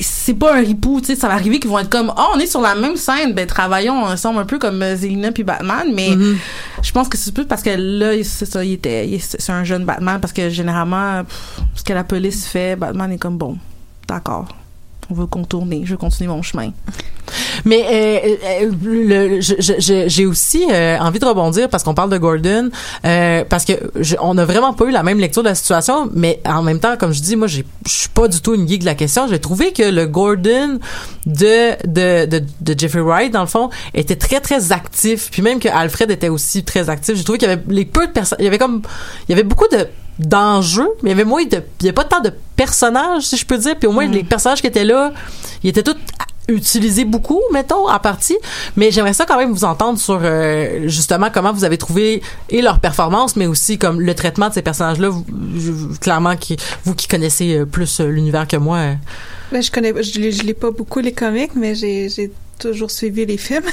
c'est pas un ripou, tu sais, ça va arriver qu'ils vont être comme, oh, on est sur la même scène, ben, travaillons ensemble un peu comme euh, Zelina puis Batman, mais Mm-hmm. je pense que c'est plus parce que là, c'est ça, il était, c'est un jeune Batman, parce que généralement, pff, ce que la police fait, Batman est comme, bon, d'accord, on veut contourner, je veux continuer mon chemin. Mais euh, euh, j'ai aussi euh, envie de rebondir parce qu'on parle de Gordon, euh, parce que je- on n'a vraiment pas eu la même lecture de la situation, mais en même temps, comme je dis, moi, je suis pas du tout une geek de la question. J'ai trouvé que le Gordon de, de, de, de Jeffrey Wright, dans le fond, était très, très actif. Puis même que Alfred était aussi très actif. J'ai trouvé qu'il y avait les peu de personnes, il y avait comme, il y avait beaucoup de d'enjeux, mais il y avait moins de, il y avait pas tant de personnages, si je peux dire. Puis au moins, les personnages qui étaient là, ils étaient tous utilisés beaucoup, mettons, en partie. Mais j'aimerais ça quand même vous entendre sur euh, justement comment vous avez trouvé et leur performance, mais aussi comme le traitement de ces personnages-là. Clairement, qui, vous qui connaissez euh, plus euh, l'univers que moi. Ben, je connais, je, lis- je lis pas beaucoup les comics, mais j'ai toujours suivi les films.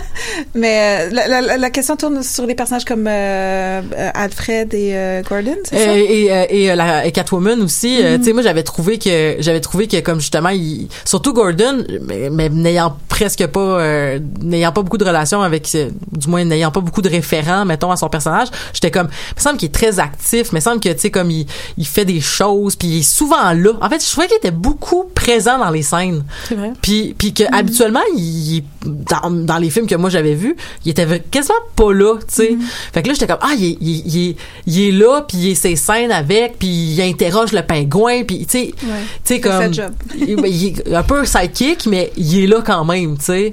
[LAUGHS] mais euh, la, la, la question tourne sur les personnages comme euh, euh, Alfred et euh, Gordon, c'est ça? Et et, la et Catwoman aussi euh, tu sais moi j'avais trouvé que j'avais trouvé que comme justement il, surtout Gordon mais, mais n'ayant presque pas euh, n'ayant pas beaucoup de relations avec du moins n'ayant pas beaucoup de référents mettons à son personnage j'étais comme il me semble qu'il est très actif mais il me semble que tu sais comme il, il fait des choses puis il est souvent là en fait je trouvais qu'il était beaucoup présent dans les scènes C'est vrai. puis puis que habituellement il, il- dans, dans les films que moi j'avais vus il était quasiment pas là tu sais fait que là j'étais comme ah il, est- il, il, est- il est là puis il est ses scènes avec puis il interroge le pingouin puis tu sais tu sais comme job. [LAUGHS] il, il est un peu sidekick mais il est là quand même tu sais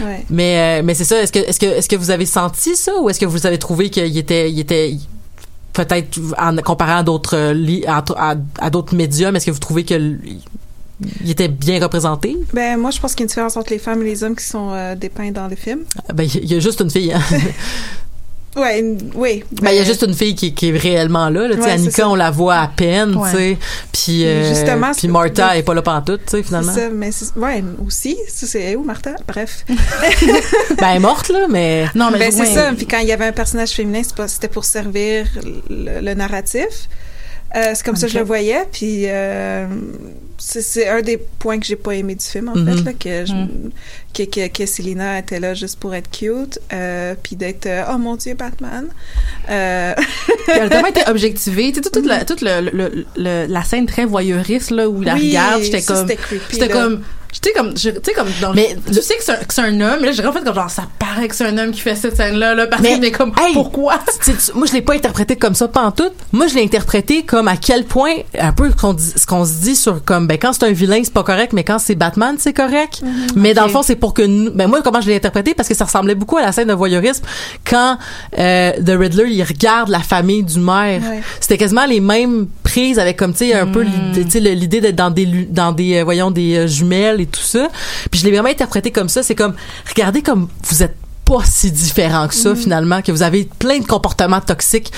Ouais. mais euh, mais c'est ça est-ce que est-ce que est-ce que vous avez senti ça ou est-ce que vous avez trouvé qu'il était il était peut-être en comparant à d'autres euh, li- à, à, à d'autres médiums est-ce que vous trouvez que il était bien représenté? Ben, moi, je pense qu'il y a une différence entre les femmes et les hommes qui sont euh, dépeints dans le film. ben il y a juste une fille hein. [LAUGHS] Ouais, une- oui. ben il y a juste une fille qui, qui est réellement là, là Ouais, c'est Annika on la voit à peine Ouais. tu sais puis euh, justement, puis c'est- Martha mais- est pas là pantoute tu sais C'est finalement ça, mais c'est- ouais, aussi. C'est où, Martha? Bref. [LAUGHS] ben elle est morte là mais Non, mais Ben, c'est ouais. ça. Puis quand il y avait un personnage féminin, c'est c'était pour servir le, le narratif. Euh, c'est comme ça que je le voyais. Puis euh, c'est, un des points que j'ai pas aimé du film, en Mhm. fait, là, que, je- Mm. que, que, que Selena était là juste pour être cute. Euh, puis d'être, euh, oh mon Dieu, Batman. Euh, [LAUGHS] Elle a tellement été objectivée. Tu sais, toute, toute la, toute le, le- le- la scène très voyeuriste, là, où il la oui, regarde, j'étais comme, C'était là. Comme, j'étais comme, je- tu sais, comme dans Mais tu sais que c'est un, homme, mais là, j'ai en fait comme genre, ça paraît que c'est un homme qui fait cette scène-là, là, parce Mais, que, mais comme, hey, pourquoi? Tu sais, tu- moi, je l'ai pas interprété comme ça pantoute. Moi, je l'ai interprété comme à quel point, un peu ce qu'on dit- ce qu'on se dit sur comme, ben, quand c'est un vilain, c'est pas correct, mais quand c'est Batman, c'est correct. Mais dans le fond, c'est pour que nous, ben, moi, comment je l'ai interprété? Parce que ça ressemblait beaucoup à la scène de voyeurisme quand, euh, The Riddler, il regarde la famille du maire. Ouais. C'était quasiment les mêmes prises avec, comme, tu sais, un peu l'idée, tu sais, l'idée d'être dans des, dans des, euh, voyons, des euh, jumelles et tout ça. Puis je l'ai vraiment interprété comme ça. C'est comme, regardez comme vous êtes pas si différent que ça finalement que vous avez plein de comportements toxiques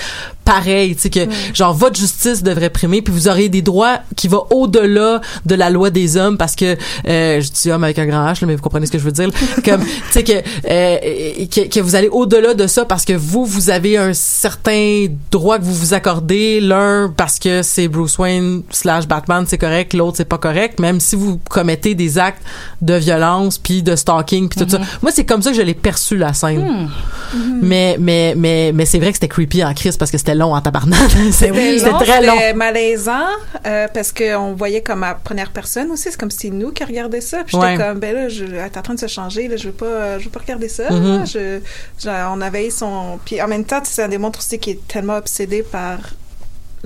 pareils tu sais que genre votre justice devrait primer puis vous aurez des droits qui vont au-delà de la loi des hommes parce que euh, je dis homme avec un grand H là, mais vous comprenez ce que je veux dire [LAUGHS] comme tu sais que, euh, que que vous allez au-delà de ça parce que vous vous avez un certain droit que vous vous accordez. L'un parce que c'est Bruce Wayne slash Batman c'est correct. L'autre c'est pas correct. Même si vous commettez des actes de violence puis de stalking puis tout ça. Moi c'est comme ça que je l'ai perçu la scène. Mais mais mais mais c'est vrai que c'était creepy en crise parce que c'était long en tabarnak [LAUGHS] c'était long, très long C'était malaisant euh, parce qu'on voyait comme à première personne aussi. C'est comme si c'était nous qui regardions ça. Puis j'étais Ouais. comme, ben là, je, elle est en train de se changer. Là, je veux pas, je veux pas regarder ça. Mhm. là. je, genre, on avait son. Puis en même temps, ça démontre aussi qu'il est tellement obsédé par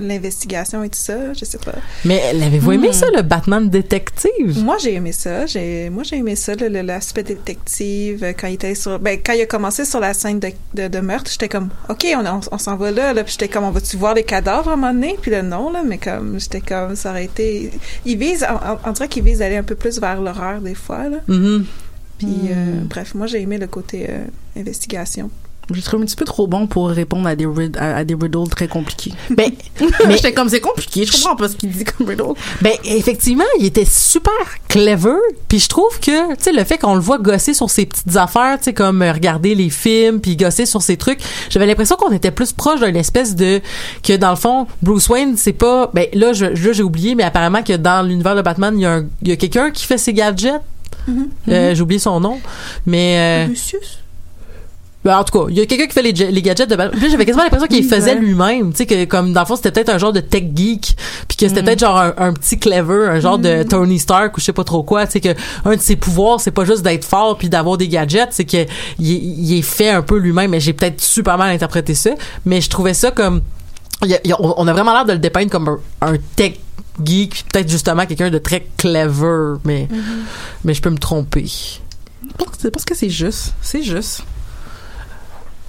l'investigation et tout ça. Je sais pas. mais l'avez-vous aimé ça le Batman détective? Moi, j'ai aimé ça. J'ai, moi, j'ai aimé ça, le- le- l'aspect détective. euh, Quand il était sur, ben, quand il a commencé sur la scène de, de, de meurtre, j'étais comme, OK, on, on, on s'en va là, là. Puis j'étais comme, on va-tu voir les cadavres à un moment donné? Puis là, non, là. Mais comme, j'étais comme, ça aurait été, il vise, on, on dirait qu'il vise d'aller un peu plus vers l'horreur des fois, là. Mhm. Puis, euh, bref, moi, j'ai aimé le côté euh, investigation. Je trouve un petit peu trop bon pour répondre à des, rid- à, à des riddles très compliqués. [LAUGHS] ben [LAUGHS] Mais j'étais comme, c'est compliqué, je comprends pas ce qu'il dit comme riddle. Ben effectivement, il était super clever. Puis je trouve que tu sais le fait qu'on le voit gosser sur ses petites affaires, tu sais comme euh, regarder les films puis gosser sur ses trucs, j'avais l'impression qu'on était plus proche d'une espèce de que dans le fond Bruce Wayne c'est pas ben là je j'ai oublié mais apparemment que dans l'univers de Batman il y a a quelqu'un qui fait ses gadgets. Euh, j'ai oublié son nom, mais euh, Lucius? Ben, en tout cas, il y a quelqu'un qui fait les, gadgets de Batman. Puis j'avais quasiment l'impression qu'il faisait lui-même. Tu sais, que comme dans le fond, c'était peut-être un genre de tech geek. Puis que c'était peut-être genre un, un petit clever, un genre de Tony Stark ou je sais pas trop quoi. Tu sais, que un de ses pouvoirs, c'est pas juste d'être fort puis d'avoir des gadgets, c'est que il, est- il est fait un peu lui-même. Mais j'ai peut-être super mal interprété ça. Mais je trouvais ça comme. il y a- il y a- on a vraiment l'air de le dépeindre comme un, un tech geek, puis peut-être justement quelqu'un de très clever. Mais, mais je peux me tromper. Je pense que c'est juste. C'est juste.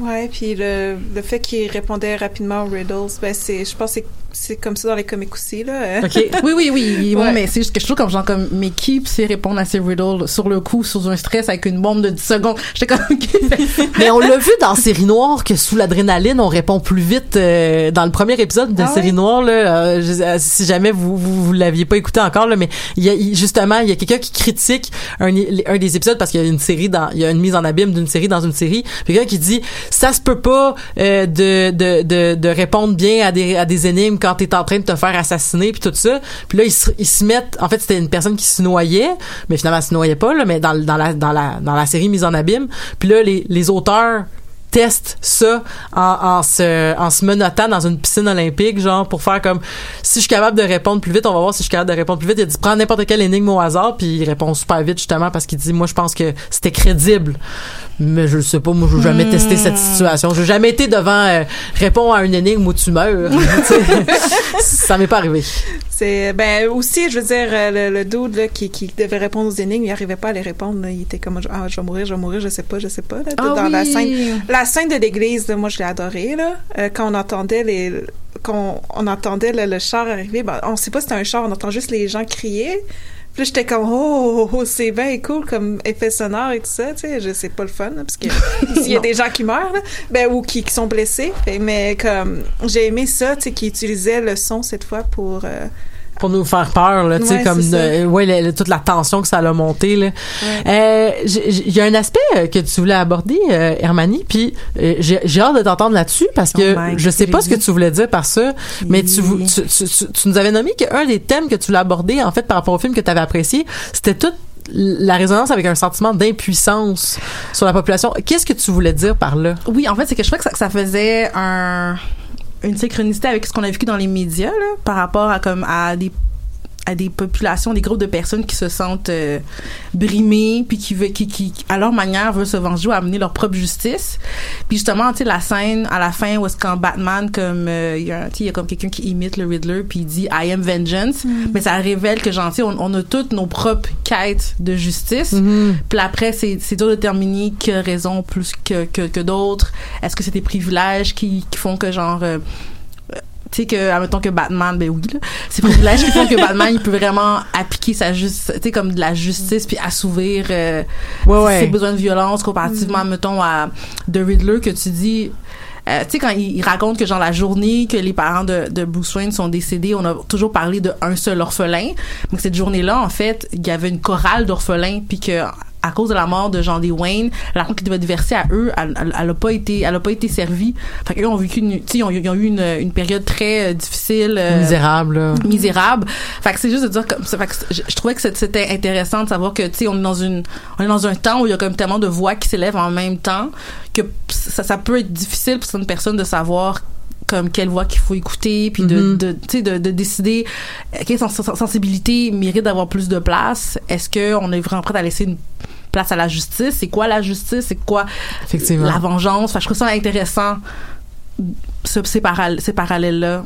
Ouais, puis le, le fait qu'il répondait rapidement aux riddles, ben, c'est, je pense que c'est, c'est comme ça dans les comics aussi, là. OK. Oui, oui, [LAUGHS] oui. Ouais. Mais c'est juste que je trouve comme genre comme, mais qui sait répondre à ces riddles sur le coup, sous un stress avec une bombe de 10 secondes? [LAUGHS] J'étais comme, Mais on l'a vu dans Série Noire que sous l'adrénaline, on répond plus vite. euh, dans le premier épisode de Ah Série ouais? Noire, là, euh, je- euh, si jamais vous vous, vous l'aviez pas écouté encore, là, mais il y a justement il y a quelqu'un qui critique un, un des épisodes parce qu'il y a une série dans il y a une mise en abîme d'une série dans une série. Puis quelqu'un qui dit ça se peut pas euh, de, de, de de répondre bien à des à des énigmes quand t'es en train de te faire assassiner puis tout ça. Puis là ils se, ils se mettent en fait c'était une personne qui se noyait, mais finalement elle se noyait pas là, mais dans, dans la dans la dans la série mise en abîme. Puis là les les auteurs testent ça en, en se en se menottant dans une piscine olympique genre pour faire comme si je suis capable de répondre plus vite on va voir si je suis capable de répondre plus vite. Il dit prends n'importe quelle énigme au hasard puis il répond super vite justement parce qu'il dit moi je pense que c'était crédible. Mais je sais pas moi je jamais testé cette situation. J'ai jamais été devant euh, réponds à une énigme où tu meurs [LAUGHS] ça m'est pas arrivé C'est ben aussi, je veux dire, euh, le, le dude là, qui, qui devait répondre aux énigmes, il arrivait pas à les répondre. là. Il était comme ah je vais mourir, je vais mourir, je sais pas, je sais pas. Là, Ah dans la scène, la scène de l'église, moi je l'ai adorée là. Euh, quand on entendait les, quand on entendait le, le char arriver, ben, on sait pas si c'était un char, on entend juste les gens crier. Puis j'étais comme, oh, oh, oh, c'est bien cool comme effet sonore et tout ça, tu sais. Je sais pas le fun, là, parce que [LAUGHS] s'il y a des gens qui meurent, là, ben, ou qui, qui sont blessés. Mais comme, j'ai aimé ça, tu sais, qui utilisait le son cette fois pour, euh, pour nous faire peur là tu sais Ouais, comme euh, ouais toute la tension que ça a monté là. Ouais. Euh, il y a un aspect euh, que tu voulais aborder euh, Hermanie puis j'ai hâte de t'entendre là-dessus parce que Oh je sais pas ce que tu voulais dire par ça mais tu, tu, tu, tu- tu nous avais nommé qu'un des thèmes que tu voulais aborder en fait par rapport au film que tu avais apprécié c'était toute la résonance avec un sentiment d'impuissance sur la population. Qu'est-ce que tu voulais dire par là? Oui, en fait, c'est que je crois que ça, que ça faisait un une synchronicité avec ce qu'on a vécu dans les médias là, par rapport à comme à des à des populations, des groupes de personnes qui se sentent euh, brimées, puis qui, veulent, qui, qui, à leur manière, veulent se venger ou amener leur propre justice. Puis justement, tu sais, la scène à la fin où est-ce qu'en Batman, comme euh, il y a, un- tu sais, il y a comme quelqu'un qui imite le Riddler, puis il dit I am vengeance, mais ça révèle que genre, tu sais, on, on a toutes nos propres quêtes de justice. Puis après, c'est c'est dur de déterminer qui a raison plus que, que, que d'autres. Est-ce que c'est des privilèges qui, qui font que genre... euh, tu sais que admettons que Batman ben oui là. C'est privilèges qui font que Batman il peut vraiment appliquer sa justice tu sais comme de la justice puis assouvir euh, ouais ouais. ses besoins de violence comparativement mettons à The Riddler que tu dis euh, tu sais quand il, il raconte que genre la journée que les parents de, de Bruce Wayne sont décédés on a toujours parlé de un seul orphelin. Donc cette journée là en fait il y avait une chorale d'orphelins puis que à cause de la mort de Jean D. Wayne, l'argent qui devait être versé à eux, elle, elle, elle a pas été, elle a pas été servie. Fait qu'eux ont vécu une, tu sais, ils ont, ils ont eu une, une période très euh, difficile. euh, misérable là. misérable. Fait que c'est juste de dire comme ça. Fait que je, je trouvais que c'était intéressant de savoir que tu sais on est dans une on est dans un temps où il y a comme tellement de voix qui s'élèvent en même temps que ça, ça peut être difficile pour certaines personnes de savoir comme quelle voix qu'il faut écouter puis de, Mhm. de tu sais de, de décider quelle sens- sens- sensibilité mérite d'avoir plus de place est-ce que on est vraiment prêt à laisser une place à la justice. C'est quoi la justice? C'est quoi effectivement. la vengeance? Que je trouve ça intéressant ce- ces, paral- ces parallèles là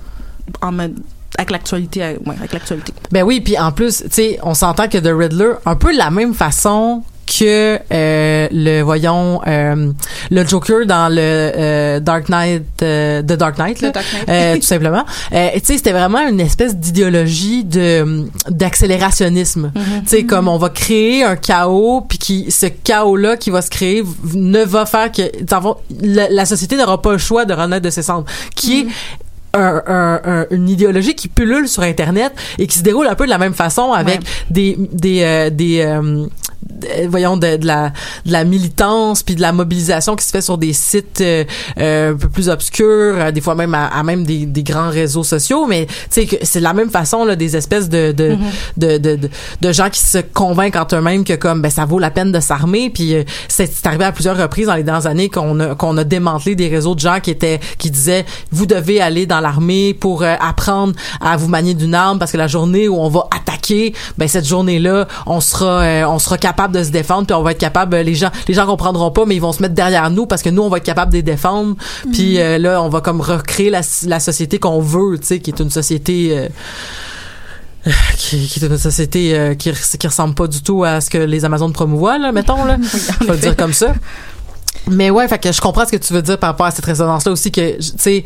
en mode- avec l'actualité euh, ouais, avec l'actualité. Ben oui, puis en plus, tu sais, on s'entend que The Riddler, un peu de la même façon que euh, le voyons euh, le Joker dans le euh, Dark Knight euh, The Dark Knight là, The Dark Knight. euh, tout simplement. Euh, tu sais c'était vraiment une espèce d'idéologie de d'accélérationnisme. Tu sais comme on va créer un chaos puis qui ce chaos là qui va se créer ne va faire que la, la société n'aura pas le choix de renaître de ses cendres. Qui est un- un- un- une idéologie qui pullule sur internet et qui se déroule un peu de la même façon avec Ouais. des des euh, des euh, de- voyons de, de la de la militance puis de la mobilisation qui se fait sur des sites euh, euh, un peu plus obscurs euh, des fois même à, à même des, des grands réseaux sociaux. Mais tu sais que c'est de la même façon là des espèces de de, de, de, de de gens qui se convainquent en eux-mêmes que comme ben ça vaut la peine de s'armer. Puis euh, c'est c'est arrivé à plusieurs reprises dans les dernières années qu'on a qu'on a démantelé des réseaux de gens qui étaient qui disaient vous devez aller dans l'armée pour euh, apprendre à vous manier d'une arme parce que la journée où on va attaquer ben cette journée-là on sera euh, on sera capable de se défendre puis on va être capable euh, les gens les gens comprendront pas mais ils vont se mettre derrière nous parce que nous on va être capable de les défendre. Puis euh, là on va comme recréer la, la société qu'on veut tu sais qui est une société euh, [SIGHS] qui, qui est une société euh, qui, res- qui ressemble pas du tout à ce que les Amazones promouvoient là mettons là. [LAUGHS] Je vais le dire comme ça. Mais ouais fait que je comprends ce que tu veux dire par rapport à cette résonance là aussi que tu sais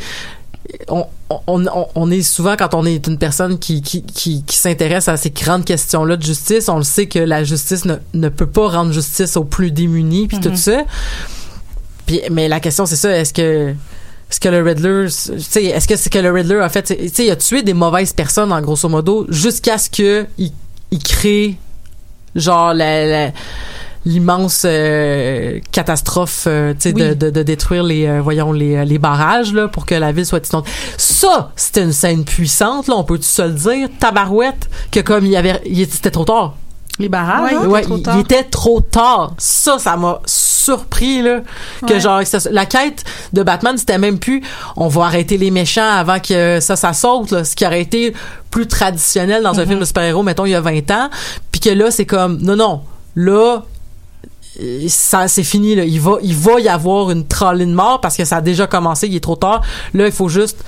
on, on, est souvent quand on est une personne qui qui, qui, qui s'intéresse à ces grandes questions là de justice on le sait que la justice ne, ne peut pas rendre justice aux plus démunis puis tout ça. Puis mais la question c'est ça est-ce que est-ce que le Riddler, est-ce que c'est que le Riddler a fait, tu il a tué des mauvaises personnes en grosso modo jusqu'à ce que il, il crée genre la, la- l'immense euh, catastrophe euh, tu sais de, de, de détruire les euh, voyons les, euh, les barrages là pour que la ville soit inondée. Ça, c'était une scène puissante là, on peut se le dire, tabarouette que comme il y avait il était c'était trop tard. Les barrages, Ouais, hein? il était Ouais, trop il, tard. il était trop tard. Ça, ça m'a surpris là que Ouais. genre la quête de Batman c'était même plus on va arrêter les méchants avant que ça ça saute là, ce qui aurait été plus traditionnel dans un film de super-héros mettons il y a 20 ans puis que là c'est comme non non là ça c'est fini là. Il va il va y avoir une trolley de mort parce que ça a déjà commencé il est trop tard. Là il faut juste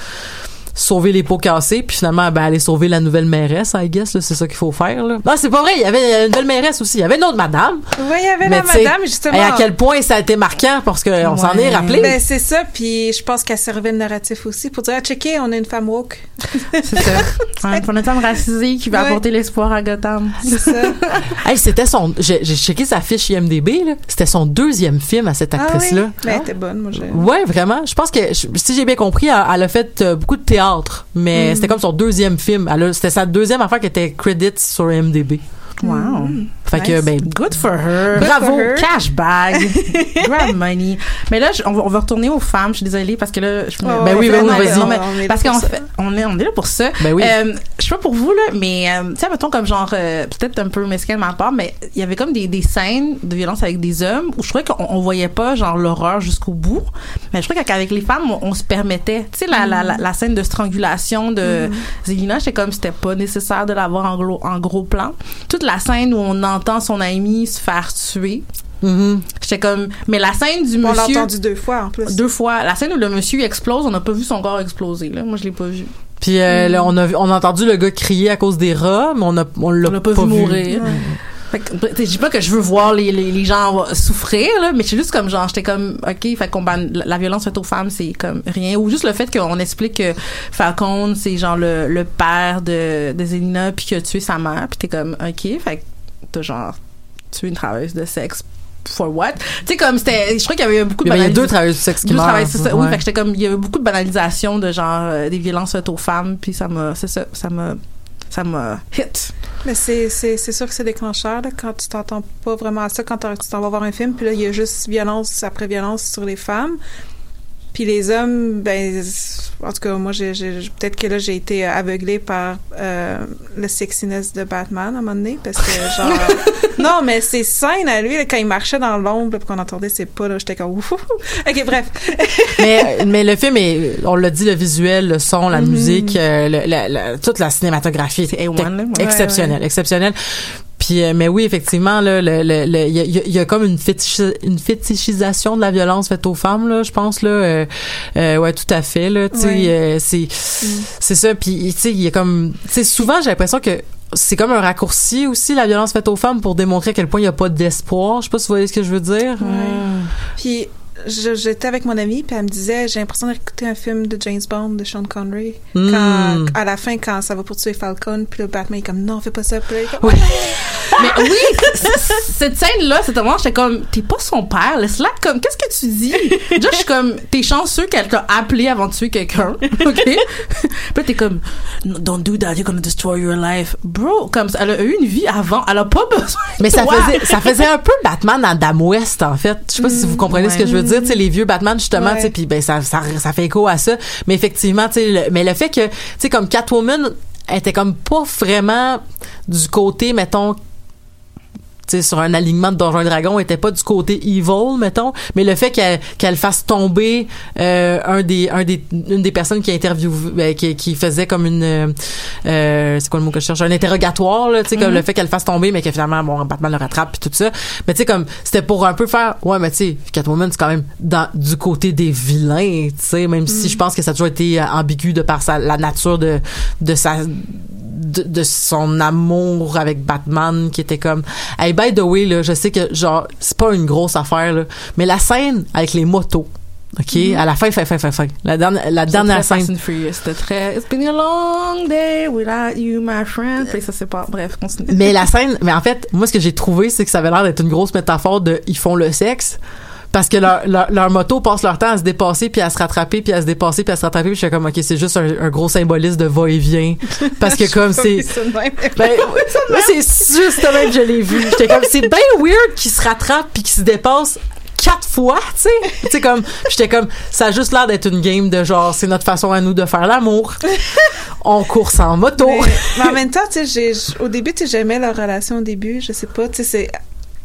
sauver les pots cassés puis finalement ben aller sauver la nouvelle mairesse I guess là c'est ça qu'il faut faire là non c'est pas vrai il y avait une nouvelle mairesse aussi il y avait une autre madame Oui, il y avait mais la madame, justement. et à quel point ça a été marquant parce qu'on s'en est Ouais. rappelé Ben, c'est ça, puis je pense qu'elle servait le narratif aussi pour dire, ah, checker, on a une femme woke. [LAUGHS] C'est ça. [LAUGHS] Ouais, pour une femme racisée qui va Ouais. apporter l'espoir à Gotham. C'est ça. [LAUGHS] Hey, c'était son j'ai j'ai checké sa fiche IMDb là c'était son deuxième film à cette ah actrice oui? là Ben, elle était bonne, moi, j'ai... Ouais, vraiment. Je pense que, si j'ai bien compris, elle, elle a fait euh, beaucoup de théâtre, mais Mm. c'était comme son deuxième film. C'était sa deuxième affaire qui était credits sur IMDb. Wow. Fait que, Nice. ben, Good for her. Good Bravo. for her. Cash bag. [LAUGHS] Grab money. Mais là, je- on, va, on va retourner aux femmes. Je suis désolée parce que là, je Oh, Ben oui, ben vas-y. parce fait, on est, on est là pour ça. Ben oui. Euh, je sais pas pour vous, là, mais, euh, tu sais, mettons comme genre, euh, peut-être un peu mesquin de ma part, mais il y avait comme des, des scènes de violence avec des hommes où je trouvais qu'on on voyait pas, genre, l'horreur jusqu'au bout. Mais je trouvais qu'avec les femmes, on, on se permettait. Tu sais, la, la, la, la scène de strangulation de Zelina, j'étais comme, c'était pas nécessaire de l'avoir en gros, en gros plan. Toute la scène où on entend son ami se faire tuer. mhm. J'étais comme, mais la scène du On l'a monsieur. entendu deux fois, en plus. Deux fois. La scène où le monsieur explose, on n'a pas vu son corps exploser. Là. Moi, je l'ai pas vu. Puis euh, là, on a, on a entendu le gars crier à cause des rats, mais on a, on l'a On l'a pas, vu mourir. Tu sais, je dis pas que je veux voir les, les, les gens souffrir, là, mais c'est juste comme genre, j'étais comme, ok, fait qu'on ban- la la violence faite aux femmes, c'est comme rien. Ou juste le fait qu'on explique que Falcon, c'est genre le, le père de, de Zelina, puis qu'il a tué sa mère, puis t'es comme, ok, fait t'as genre tué une travailleuse de sexe. For what? Tu sais, comme c'était, je crois qu'il y avait beaucoup de Il y a deux travailleurs du sexe qui Deux meurent. ça. Oui, Ouais. fait que j'étais comme, il y avait beaucoup de banalisation de genre euh, des violences faites aux femmes, puis ça m'a, c'est ça, ça m'a, ça m'a hit. Mais c'est, c'est, c'est sûr que c'est déclencheur, là, quand tu t'entends pas vraiment à ça, quand tu t'en vas voir un film, puis là, il y a juste violence après violence sur les femmes. Puis les hommes, ben, en tout cas, moi, j'ai, j'ai- peut-être que là, j'ai été aveuglée par euh, le sexiness de Batman à un moment donné, parce que, genre... [LAUGHS] non, mais ces scènes à lui, là, quand il marchait dans l'ombre, puis qu'on entendait ses pas, là, j'étais comme... Ouf, ouf, ouf. OK, bref. [LAUGHS] mais, [LAUGHS] mais le film est, on l'a dit, le visuel, le son, la Mhm. musique, euh, le- la- la- toute la cinématographie C'est était A1, là, ouais. exceptionnelle, exceptionnelle. Puis, euh, mais oui, effectivement, là, le, le, le- il y, a, y comme une, fétichi- une fétichisation de la violence faite aux femmes, là, je pense, là. Euh, euh, ouais, tout à fait, là. Tu sais, Ouais. euh, c'est, c'est ça. Puis, tu sais, il y a comme, tu sais, souvent, j'ai l'impression que c'est comme un raccourci aussi, la violence faite aux femmes, pour démontrer à quel point il n'y a pas d'espoir. Je sais pas si vous voyez ce que je veux dire. Puis je- j'étais avec mon amie, puis elle me disait, j'ai l'impression d'écouter un film de James Bond de Sean Connery. Mm. Quand, à la fin, quand ça va pour tuer Falcon, puis le Batman est comme, non, fais pas ça. Puis là, il est comme, Oui. Mais oui, cette scène-là, c'est moment, j'étais comme, t'es pas son père, laisse-la comme, qu'est-ce que tu dis? Déjà, je suis comme, t'es chanceux qu'elle t'a appelé avant de tuer quelqu'un, [LAUGHS] ok? Puis t'es comme, don't do that, you're gonna destroy your life. Bro, comme, elle a eu une vie avant, elle a pas besoin de Mais ça toi. faisait, ça faisait un peu Batman dans Dame West, en fait. Je sais pas si vous comprenez ce que je veux dire. Tu sais, les vieux Batman, justement, tu sais, puis ben, ça, ça, ça fait écho à ça. Mais effectivement, tu sais, mais le fait que, tu sais, comme Catwoman était comme pas vraiment du côté, mettons, sur un alignement de Donjons et Dragons, était pas du côté evil, mettons, mais le fait qu'elle qu'elle fasse tomber euh, un des un des une des personnes qui a interviewé ben, qui, qui faisait comme une euh, euh, c'est quoi le mot que je cherche? Un interrogatoire là, tu sais comme le fait qu'elle le fasse tomber mais que finalement bon Batman le rattrape puis tout ça. Mais tu sais comme c'était pour un peu faire ouais mais tu sais Catwoman c'est quand même dans du côté des vilains, tu sais même si je pense que ça a toujours été euh, ambigu de par sa la nature de de sa de, de son amour avec Batman qui était comme hey by the way là je sais que genre c'est pas une grosse affaire là mais la scène avec les motos OK, à la fin, fin, fin, fin, fin. La dernière, la dernière scène. C'était très, it's been a long day without you, my friend. Puis ça, c'est pas, bref, continue. Mais la scène, mais en fait, moi, ce que j'ai trouvé, c'est que ça avait l'air d'être une grosse métaphore de ils font le sexe. Parce que leur, leur, leur moto passe leur temps à se dépasser puis à se rattraper puis à se dépasser puis à se rattraper puis je suis comme ok c'est juste un, un gros symbolisme de va-et-vient [LAUGHS] parce que comme c'est [LAUGHS] ben, moi, [LAUGHS] c'est juste même que je l'ai vu j'étais comme c'est bien weird qu'ils se rattrapent puis qu'ils se dépassent quatre fois, tu sais. Tu sais, comme, j'étais comme, ça a juste l'air d'être une game de genre, c'est notre façon à nous de faire l'amour. On course en moto. Mais, mais en même temps, tu sais, au début, tu j'aimais leur relation au début, je sais pas, tu sais, c'est...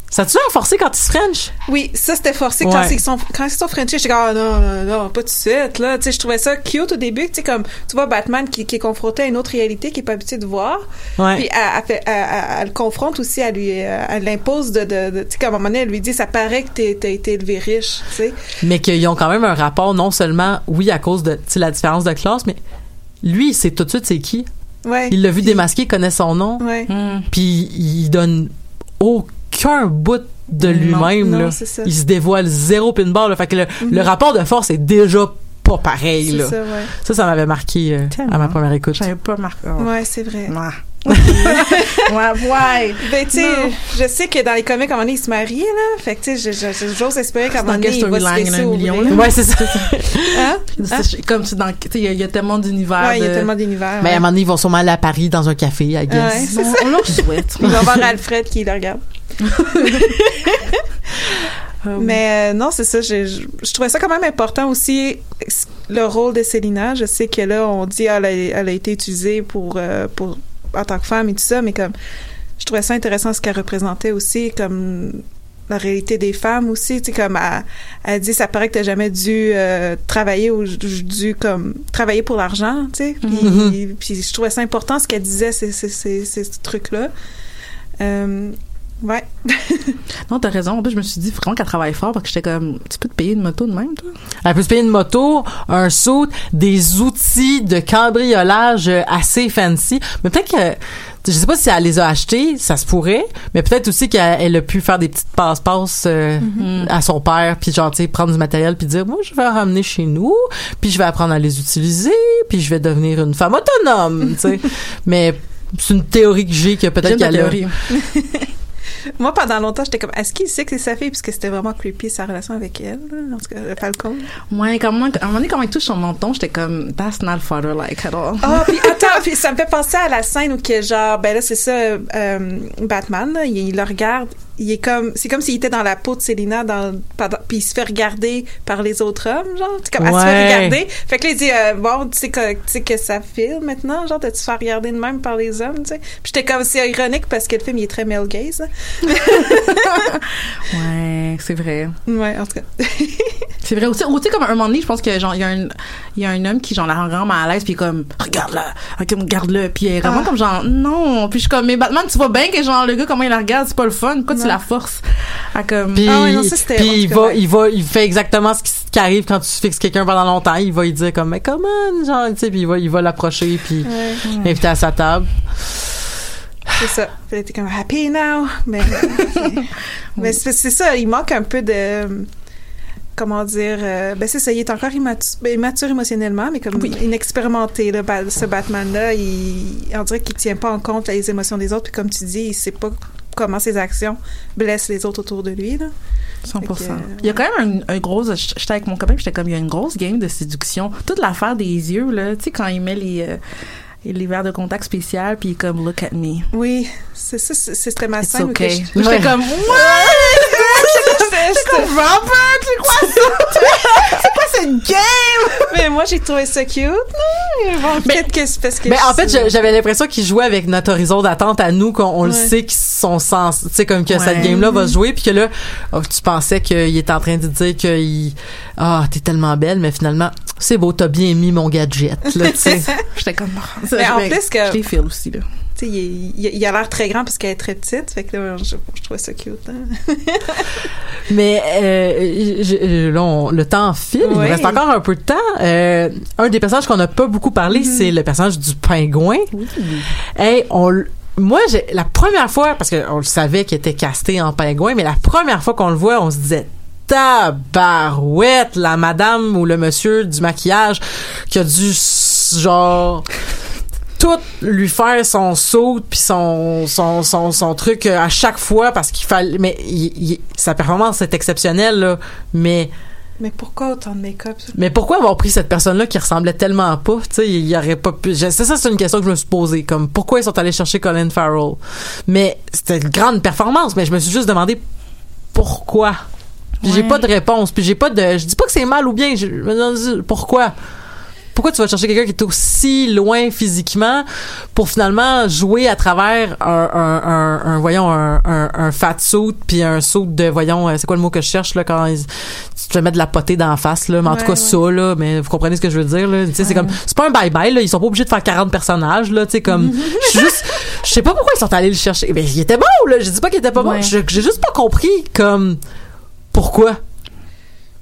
Ça l'air forcé quand ils se French? Oui, ça, c'était forcé. Quand, ils sont, quand ils sont Frenchés, j'étais comme, ah, non, non, non, pas tout de suite, là. Tu sais, je trouvais ça cute au début, tu sais, comme, tu vois, Batman qui, qui est confronté à une autre réalité qu'il est pas habitué de voir. Ouais. Puis, elle, elle fait- elle- elle- elle le confronte aussi, elle lui, euh, elle l'impose de, de, de- tu sais, comme à un moment donné, elle lui dit, ça paraît que t'es- t'as été élevé riche, tu sais. mais qu'ils ont quand même un rapport non seulement oui à cause de tu sais, la différence de classe mais lui il sait tout de suite c'est qui Ouais. il l'a vu démasqué il connaît son nom Ouais. Hmm. puis il donne aucun bout de lui-même il se dévoile zéro pin bar là. fait que le, le rapport de force est déjà pas pareil C'est là. ça, ouais. ça ça m'avait marqué euh, à ma première écoute J'avais pas marqué. oh. Ouais, c'est vrai. Ouais. [LAUGHS] ouais, ouais. Ben, tu sais, je sais que dans les comics, à un moment donné, ils se marient, là. Fait que, tu sais, j'ose espérer qu'à un moment donné, quelle il va se laisser un million, là? ouais c'est ça [LAUGHS] Hein? C'est- Comme tu dans, tu sais, il y, a- il y a tellement d'univers. Ouais, il y a tellement d'univers. mais à un moment donné ils vont sûrement aller à Paris dans un café I guess Ouais, c'est On, ça. on leur souhaite. [LAUGHS] Il va voir Alfred qui le regarde. [LAUGHS] Mais euh, non, c'est ça. Je, trouvais ça quand même important aussi, le rôle de Célina. Je sais que là, on dit elle a, elle a été utilisée pour, euh, pour en tant que femme et tout ça, mais comme je trouvais ça intéressant ce qu'elle représentait aussi, comme la réalité des femmes aussi. Tu sais, comme elle, elle dit, ça paraît que t'as jamais dû euh, travailler ou dû comme travailler pour l'argent, tu sais. Puis, puis je trouvais ça important ce qu'elle disait, ces, ces, ces, ces trucs-là. Euh, ouais. [LAUGHS] Non, t'as raison. En plus, je me suis dit vraiment qu'elle travaille fort parce que j'étais comme, tu peux te payer une moto de même, toi? Elle peut se payer une moto, un saut, des outils de cambriolage assez fancy. Mais peut-être que, je sais pas si elle les a achetés, ça se pourrait, mais peut-être aussi qu'elle elle a pu faire des petites passe-passe euh, à son père, puis genre, tu sais, prendre du matériel, puis dire, moi, je vais ramener chez nous, puis je vais apprendre à les utiliser, puis je vais devenir une femme autonome, tu sais. [LAUGHS] mais c'est une théorie que j'ai que peut-être qu'elle a. [LAUGHS] [LAUGHS] Moi, pendant longtemps, j'étais comme, est-ce qu'il sait que c'est sa fille? Puisque c'était vraiment creepy, sa relation avec elle, en tout cas, le Falcon. Ouais, comme moi, à un moment donné, quand il touche son menton, j'étais comme, that's not father-like at all. Ah, puis [LAUGHS] attends, puis ça me fait penser à la scène où que genre, ben là, c'est ça, euh, Batman, là, il, il le regarde, il est comme, c'est comme s'il était dans la peau de Selina, dans, puis il se fait regarder par les autres hommes, genre, c'est comme, elle se fait Ouais. regarder. Fait que là, il dit, euh, bon, tu sais que, tu sais que ça file maintenant, genre, de te faire regarder de même par les hommes, tu sais. Puis j'étais comme, c'est ironique parce que le film, il est très male gaze, là. [LAUGHS] Ouais, c'est vrai. Ouais, en tout cas. [LAUGHS] C'est vrai aussi. Sais, comme un moment donné, je pense que genre, il y a un, il y a un homme qui, genre, la rend vraiment mal à l'aise, puis comme, regarde-la, comme, garde-le, puis il est vraiment Ah. comme genre, non. Puis je suis comme, mais Batman, tu vois bien que genre, le gars, comment il la regarde, c'est pas le fun. Tu Non. La forces à comme. Puis, Ah ouais, non, ça, c'était- puis en il va, il va, il fait exactement ce qui, arrive quand tu fixes quelqu'un pendant longtemps. Il va lui dire comme, mais comment, genre, tu sais, puis il va, il va l'approcher puis Ouais. l'inviter à sa table. C'est ça. Puis était comme happy now. Mais, [LAUGHS] mais c'est ça, il manque un peu de. Comment dire. euh, ben, c'est ça, il est encore immature, ben, immature émotionnellement, mais comme inexpérimenté, là, ce Batman-là. Il, on dirait qu'il tient pas en compte les émotions des autres. Puis comme tu dis, il sait pas comment ses actions blessent les autres autour de lui. Là. 100%. Fait que, euh, Il y a quand même un, un gros. J'étais avec mon copain, j'étais comme, il y a une grosse game de séduction. Toute l'affaire des yeux, là. Tu sais, quand il met les. euh, les verres de contact spécial, puis comme, look at me. Oui, c'est ça, c'est- c'était ma scène. okay. je- J'étais Ouais. [LAUGHS] comme, J'étais- j'étais- Robert, c'est quoi ça? [LAUGHS] c'est quoi cette game? Mais moi, j'ai trouvé ça cute. Mais bon, peut-être que c'est parce que. Mais en fait, j'avais l'impression qu'il jouait avec notre horizon d'attente à nous, qu'on on le sait qu'ils sont sens, tu sais, comme que Ouais. cette game-là va se jouer, puis que là, oh, tu pensais qu'il est en train de dire qu'il, ah, t'es tellement belle, mais finalement, c'est beau, t'as bien mis mon gadget, là, tu sais. [LAUGHS] J'étais comme, Mais en je- plus que- Je les feel aussi, là. Tu sais, il, il- il a l'air très grand parce qu'elle est très petite. Fait que là, je, je trouvais ça cute. hein. [LAUGHS] Mais euh, je- là, on- le temps file. Il nous reste encore un peu de temps. Euh, un des personnages qu'on n'a pas beaucoup parlé, Mm-hmm. c'est le personnage du pingouin. Hey, on, moi, j'ai la première fois, parce qu'on le savait qu'il était casté en pingouin, mais la première fois qu'on le voit, on se disait tabarouette, la madame ou le monsieur du maquillage qui a dû genre tout lui faire son saut puis son, son, son, son truc euh, à chaque fois parce qu'il fallait mais il- il- sa performance est exceptionnelle là mais Mais pourquoi autant de make-up? mais pourquoi avoir pris cette personne-là qui ressemblait tellement pas tu sais il y aurait pas pu c'est ça c'est une question que je me suis posée comme pourquoi ils sont allés chercher Colin Farrell? Mais c'était une grande performance mais je me suis juste demandé pourquoi puis j'ai pas de réponse. Puis j'ai pas de je dis pas que c'est mal ou bien je pourquoi? Pourquoi tu vas chercher quelqu'un qui est aussi loin physiquement pour finalement jouer à travers un, un, un, un- voyons un, un, fat suit puis un suit de voyons euh, c'est quoi le mot que je cherche là quand ils- tu te mettre de la potée d'en face là mais en tout cas ouais. ça là mais vous comprenez ce que je veux dire là. Tu sais c'est comme c'est pas un bye bye là ils sont pas obligés de faire 40 personnages là tu sais comme [LAUGHS] je suis juste je sais pas pourquoi ils sont allés le chercher mais il était bon là je dis pas qu'il était pas bon j'ai juste pas compris comme pourquoi?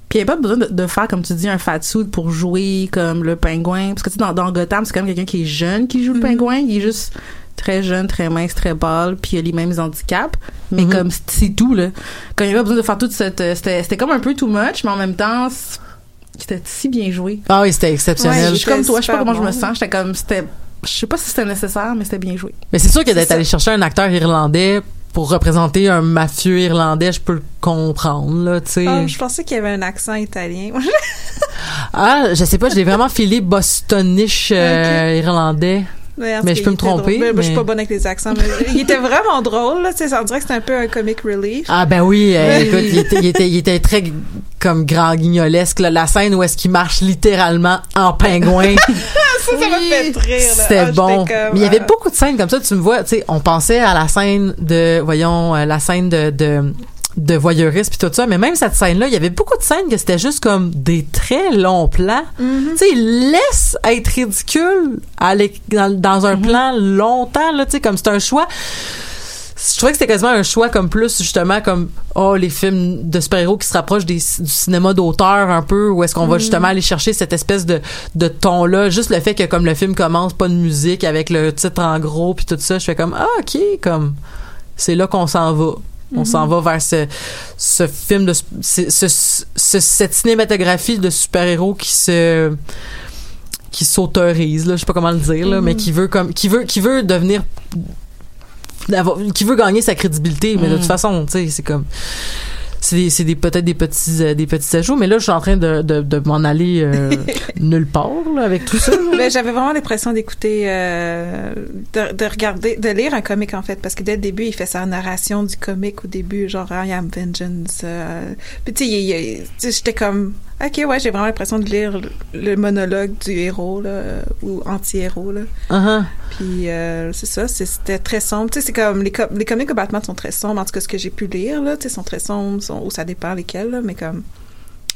Puis il n'y a pas besoin de, de faire, comme tu dis, un fat suit pour jouer comme le pingouin. Parce que tu sais, dans, dans Gotham, c'est quand même quelqu'un qui est jeune qui joue le pingouin. Il est juste très jeune, très mince, très pâle, puis il a les mêmes handicaps. Mais Mhm. comme, c'est- tout, là. Quand il n'y avait pas besoin de faire toute cette... euh, C'était c'était comme un peu too much, mais en même temps, c'était si bien joué. ah oui c'était exceptionnel Ouais, Je suis comme toi, je sais pas comment je me sens. J'étais comme, c'était... Je sais pas si c'était nécessaire, mais c'était bien joué. Mais c'est sûr que d'être allé chercher un acteur irlandais pour représenter un mafieux irlandais, je peux le comprendre, là, tu sais. Ah, je pensais qu'il y avait un accent italien. [LAUGHS] Ah, je sais pas, je l'ai vraiment filé bostonish euh, irlandais. Mais je peux me tromper. Moi, Je suis mais- pas bonne avec les accents, mais il était vraiment drôle. Là, ça dirait que c'était un peu un comic relief. Ah ben oui, euh, écoute, il était, il était, il était très comme grand guignolesque. là. La scène où est-ce qu'il marche littéralement en pingouin, [LAUGHS] ça, ça m'a fait rire. c'était Ah, bon. comme, Mais il y avait ah. beaucoup de scènes comme ça. Tu me vois, tu sais, on pensait à la scène de, voyons, euh, la scène de, de de voyeurisme puis tout ça mais même cette scène là il y avait beaucoup de scènes que c'était juste comme des très longs plans. Mm-hmm. tu sais il laisse être ridicule à dans, dans un plan longtemps là tu sais comme c'est un choix. Je trouvais que c'était quasiment un choix comme plus justement comme oh les films de super-héros qui se rapprochent des, du cinéma d'auteur un peu où est-ce qu'on va justement aller chercher cette espèce de, de ton là juste le fait que comme le film commence pas de musique avec le titre en gros puis tout ça je fais comme ah ok comme c'est là qu'on s'en va on s'en va vers ce, ce film de ce, ce- ce- cette cinématographie de super-héros qui se qui s'autorise là je sais pas comment le dire là mais qui veut comme qui veut qui veut devenir qui veut gagner sa crédibilité mais de toute façon tu sais c'est comme c'est des, c'est des peut-être des petits euh, des petits ajouts mais là je suis en train de, de, de m'en aller euh, [LAUGHS] nulle part là, avec tout ça. Ben, j'avais vraiment l'impression d'écouter, euh, de, de regarder, de lire un comic en fait, parce que dès le début, il fait sa narration du comic au début, genre I am vengeance. Puis tu sais, j'étais comme, ok, ouais, j'ai vraiment l'impression de lire le, le monologue du héros là, euh, ou anti-héros là. Uh-huh. Puis euh, c'est ça, c'était très sombre. Tu sais, c'est comme les, com- les comics de Batman sont très sombres. En tout cas, ce que j'ai pu lire là, tu sais, sont très sombres, sont, ou ça dépend lesquels là, mais comme,